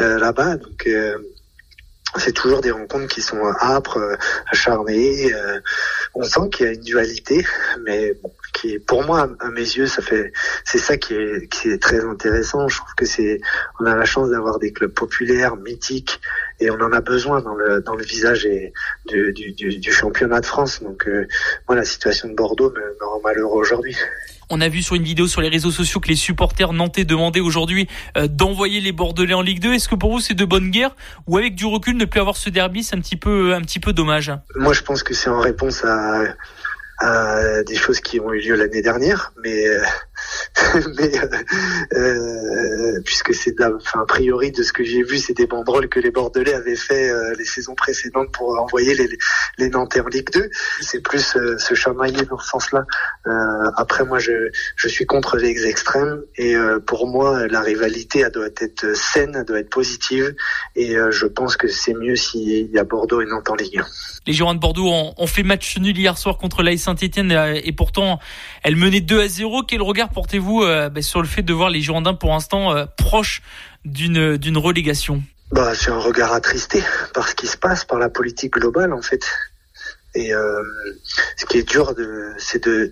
euh, là-bas. Donc euh, c'est toujours des rencontres qui sont âpres, acharnées. on sent qu'il y a une dualité, mais bon, qui pour moi, à mes yeux, ça fait, c'est ça qui est, qui est très intéressant. Je trouve que c'est, on a la chance d'avoir des clubs populaires, mythiques, et on en a besoin dans le dans le visage et du, du, du, championnat de France. Donc euh, moi, la situation de Bordeaux me, me rend malheureux aujourd'hui. On a vu sur une vidéo sur les réseaux sociaux que les supporters nantais demandaient aujourd'hui euh, d'envoyer les Bordelais en Ligue 2. Est-ce que pour vous c'est de bonne guerre ou avec du recul ne plus avoir ce derby, c'est un petit peu un petit peu dommage? Moi, je pense que c'est en réponse à à des choses qui ont eu lieu l'année dernière, mais euh, [laughs] mais euh, puisque c'est a priori de ce que j'ai vu, c'est des banderoles que les Bordelais avaient fait euh, les saisons précédentes pour envoyer les, les Nantais en Ligue 2. C'est plus euh, se chamailler dans ce sens-là. Euh, après, moi, je je suis contre les extrêmes et pour moi, la rivalité elle doit être saine, elle doit être positive et je pense que c'est mieux s'il y a Bordeaux et Nantes en Ligue 1. Les Girondins de Bordeaux ont, ont fait match nul hier soir contre l'AS Saint-Etienne et pourtant elle menait 2 à 0. Quel regard portez-vous euh, bah, sur le fait de voir les Girondins pour l'instant euh, proches d'une d'une relégation? Bah, c'est un regard attristé par ce qui se passe, par la politique globale en fait. Et euh, ce qui est dur, c'est de,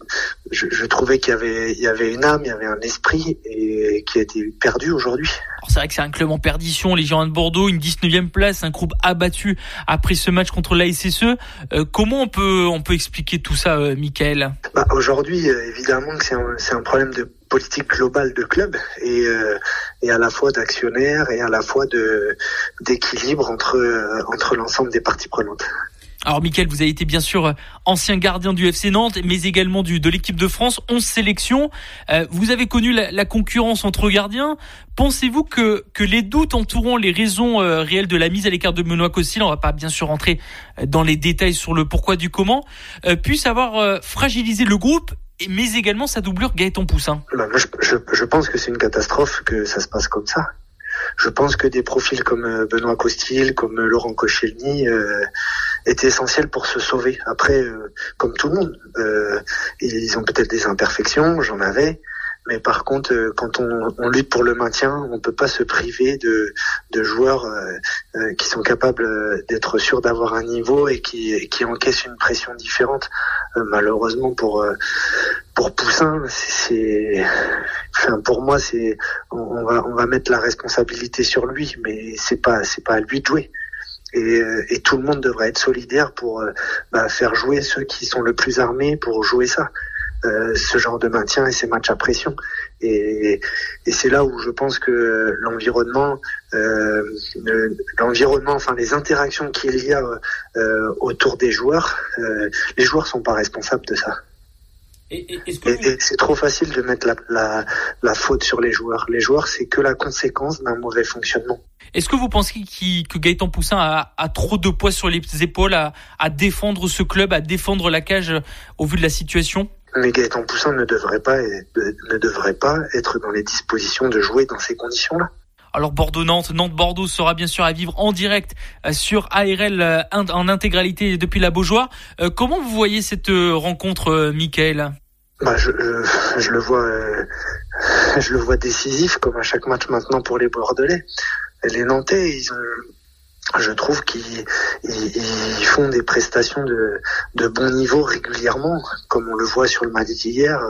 je, je trouvais qu'il y avait, il y avait une âme, il y avait un esprit et qui a été perdu aujourd'hui. C'est vrai que c'est un club en perdition, les Girondins de Bordeaux, une 19e place, un groupe abattu après ce match contre la SSE. Euh, comment on peut, on peut expliquer tout ça, euh, Michael? Bah, Aujourd'hui, euh, évidemment que c'est un, un, problème de politique globale de club et, euh, et à la fois d'actionnaires et à la fois de d'équilibre entre entre l'ensemble des parties prenantes. Alors Mickaël, vous avez été bien sûr euh, ancien gardien du FC Nantes, mais également du, de l'équipe de France, 11 sélections. Euh, vous avez connu la, la, concurrence entre gardiens. Pensez-vous que, que les doutes entourant les raisons euh, réelles de la mise à l'écart de Benoît Costil, on va pas bien sûr rentrer dans les détails sur le pourquoi du comment, puissent avoir fragilisé le groupe mais également sa doublure Gaëtan Poussin? Bah, je, je, je pense que c'est une catastrophe que ça se passe comme ça je pense que des profils comme euh, Benoît Costil, comme euh, Laurent Koscielny euh, étaient essentiels pour se sauver. Après, comme tout le monde, ils ont peut-être des imperfections, j'en avais, mais par contre, euh, quand on, on, lutte pour le maintien, on peut pas se priver de, de joueurs euh, euh, qui sont capables d'être sûrs d'avoir un niveau et qui, qui encaissent une pression différente. malheureusement pour pour Poussin, c'est, enfin pour moi c'est, on, va on va mettre la responsabilité sur lui, mais c'est pas c'est pas à lui de jouer. Et, et, tout le monde devrait être solidaire pour bah, faire jouer ceux qui sont le plus armés pour jouer ça. Euh, ce genre de maintien et ces matchs à pression. Et, et c'est là où je pense que l'environnement, euh, l'environnement, enfin les interactions qu'il y a euh, autour des joueurs, euh, les joueurs sont pas responsables de ça. Et, c'est trop facile de mettre la, la, faute sur les joueurs. Les joueurs, c'est que la conséquence d'un mauvais fonctionnement. Est-ce que vous pensez que Gaëtan Poussin a, a, trop de poids sur les épaules à, à défendre ce club, à défendre la cage euh, au vu de la situation? Mais Gaëtan Poussin ne devrait pas ne devrait pas être dans les dispositions de jouer dans ces conditions-là. Alors Bordeaux-Nantes, Nantes-Bordeaux sera bien sûr à vivre en direct euh, sur ARL euh, en intégralité depuis la Beaujoire. Euh, comment vous voyez cette rencontre, Michael? Bah, je, je, le vois, [laughs] je le vois décisif comme à chaque match maintenant pour les Bordelais. Les Nantais, ils ont je trouve qu'ils font des prestations de, de, bon niveau régulièrement, comme on le voit sur le match d'hier.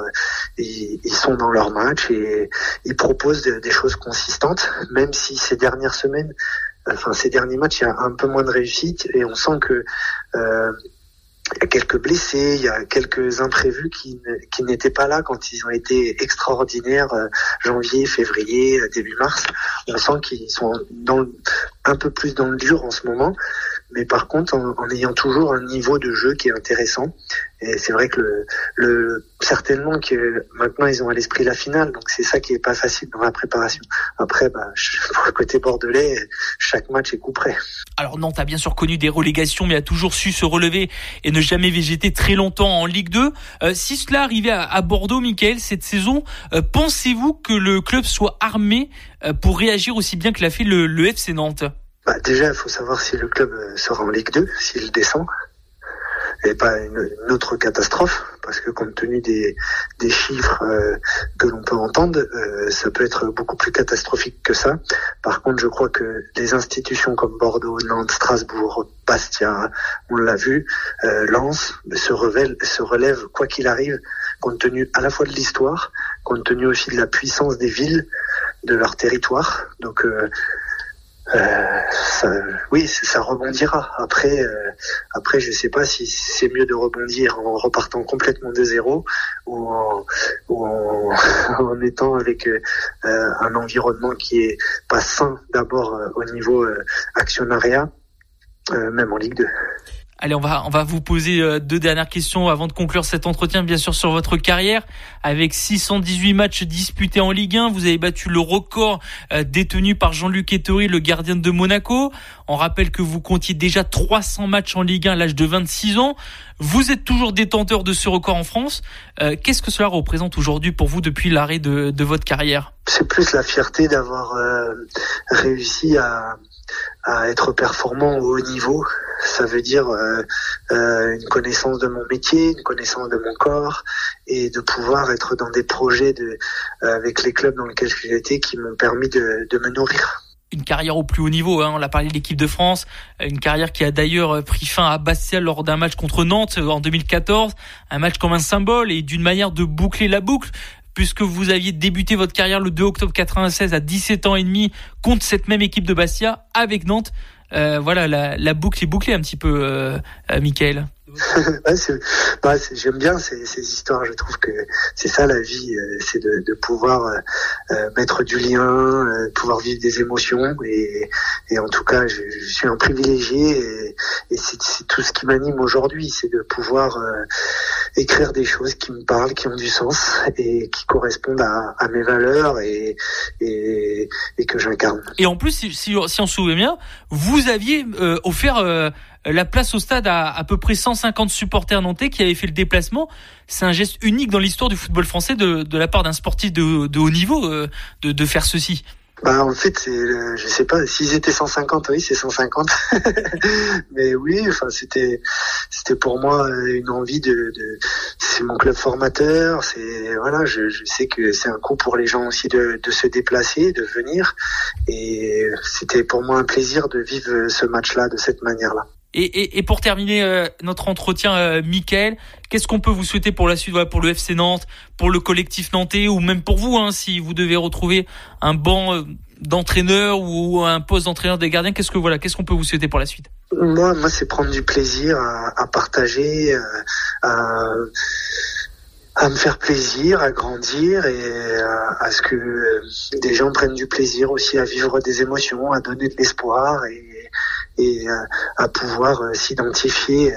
Ils, ils, sont dans leur match et ils proposent des choses consistantes, même si ces dernières semaines, enfin ces derniers matchs, il y a un peu moins de réussite et on sent que euh, il y a quelques blessés, il y a quelques imprévus qui, n'étaient pas là quand ils ont été extraordinaires euh, janvier, février, euh, début mars. On sent qu'ils sont dans un peu plus dans le dur en ce moment mais par contre en, ayant toujours un niveau de jeu qui est intéressant. Et c'est vrai que le, le, certainement que maintenant ils ont à l'esprit la finale, donc c'est ça qui est pas facile dans la préparation. Après, bah, [laughs] pour le côté bordelais, chaque match est coup. Alors Nantes a bien sûr connu des relégations, mais a toujours su se relever et ne jamais végéter très longtemps en Ligue 2. Euh, si cela arrivait à, Bordeaux, Michael, cette saison, euh, pensez-vous que le club soit armé euh, pour réagir aussi bien que l'a fait le, le FC Nantes? Bah, Déjà, il faut savoir si le club euh, sera en Ligue 2, s'il descend, et pas une, autre catastrophe, parce que compte tenu des, des chiffres euh, que l'on peut entendre, euh, ça peut être beaucoup plus catastrophique que ça. Par contre, je crois que des institutions comme Bordeaux, Nantes, Strasbourg, Bastia, on l'a vu, Lens, se, révèle, se relève quoi qu'il arrive, compte tenu à la fois de l'histoire, compte tenu aussi de la puissance des villes, de leur territoire. Donc euh, ça, oui, ça rebondira. Après, euh, après, je sais pas si c'est mieux de rebondir en repartant complètement de zéro ou en, ou en, [laughs] étant avec euh, un environnement qui est pas sain d'abord au niveau actionnariat, même en Ligue 2. Allez, on va on va vous poser euh, deux dernières questions avant de conclure cet entretien, bien sûr sur votre carrière. Avec 618 matchs disputés en Ligue 1, vous avez battu le record euh, détenu par Jean-Luc Ettori, le gardien de Monaco. On rappelle que vous comptiez déjà 300 matchs en Ligue 1 à l'âge de 26 ans. Vous êtes toujours détenteur de ce record en France. Euh, qu'est-ce que cela représente aujourd'hui pour vous depuis l'arrêt de, de votre carrière? C'est plus la fierté d'avoir réussi à à être performant au haut niveau. Ça veut dire euh, euh, une connaissance de mon métier, une connaissance de mon corps, et de pouvoir être dans des projets euh, avec les clubs dans lesquels j'ai été qui m'ont permis de, de, me nourrir. Une carrière au plus haut niveau, hein. on l'a parlé de l'équipe de France, une carrière qui a d'ailleurs pris fin à Bastia lors d'un match contre Nantes en 2014, un match comme un symbole et d'une manière de boucler la boucle puisque vous aviez débuté votre carrière le 2 octobre 96 à 17 ans et demi contre cette même équipe de Bastia avec Nantes. Euh, voilà, la, la, boucle est bouclée un petit peu, euh, euh Bah, J'aime bien ces, histoires. Je trouve que c'est ça la vie, euh, c'est de, pouvoir euh, euh, mettre du lien, pouvoir vivre des émotions. Et, en tout cas, je, suis un privilégié et, c'est tout ce qui m'anime aujourd'hui, c'est de pouvoir écrire des choses qui me parlent, qui ont du sens et qui correspondent à, mes valeurs et, que j'incarne. Et en plus, si on se souvient bien, vous aviez offert la place au stade à à peu près 150 supporters nantais qui avaient fait le déplacement. C'est un geste unique dans l'histoire du football français de, de la part d'un sportif de, de, haut niveau euh, de, de faire ceci. Bah en fait, c'est, je sais pas, s'ils étaient 150, oui, c'est 150. [laughs] Mais oui, enfin, c'était, c'était pour moi une envie de, de c'est mon club formateur, c'est, voilà, je, je, sais que c'est un coup pour les gens aussi de, de se déplacer, de venir. Et c'était pour moi un plaisir de vivre ce match-là de cette manière-là. Et, pour terminer euh, notre entretien, euh, qu'est-ce qu'on peut vous souhaiter pour la suite, voilà, pour le FC Nantes, pour le collectif nantais, ou même pour vous, hein, si vous devez retrouver un banc euh, d'entraîneur ou un poste d'entraîneur des gardiens, qu'est-ce que voilà, qu'est-ce qu'on peut vous souhaiter pour la suite? Moi, moi, c'est prendre du plaisir à, partager, à, à me faire plaisir, à grandir et à, à, ce que des gens prennent du plaisir aussi à vivre des émotions, à donner de l'espoir et et à pouvoir s'identifier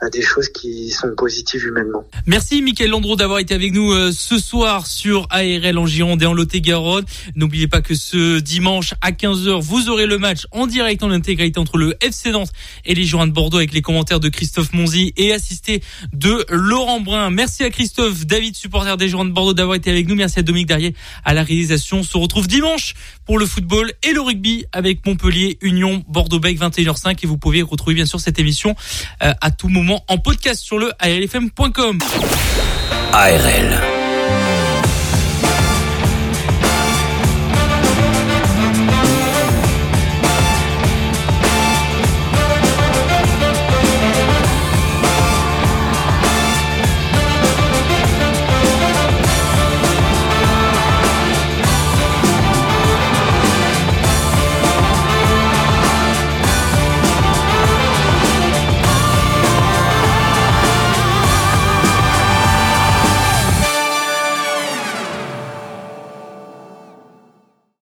à des choses qui sont positives humainement. Merci Mickaël Landreau d'avoir été avec nous ce soir sur ARL en Gironde et en Lot-et-Garonne. N'oubliez pas que ce dimanche à 15h, vous aurez le match en direct en intégralité entre le FC Nantes et les Girondins de Bordeaux avec les commentaires de Christophe Monzi et assisté de Laurent Brun. Merci à Christophe, David, supporter des Girondins de Bordeaux d'avoir été avec nous. Merci à Dominique Darrier à la réalisation. On se retrouve dimanche pour le football et le rugby avec Montpellier, Union, Bordeaux-Bec 21h05 et vous pouvez retrouver bien sûr cette émission euh, à tout moment en podcast sur le arlfm.com. ARL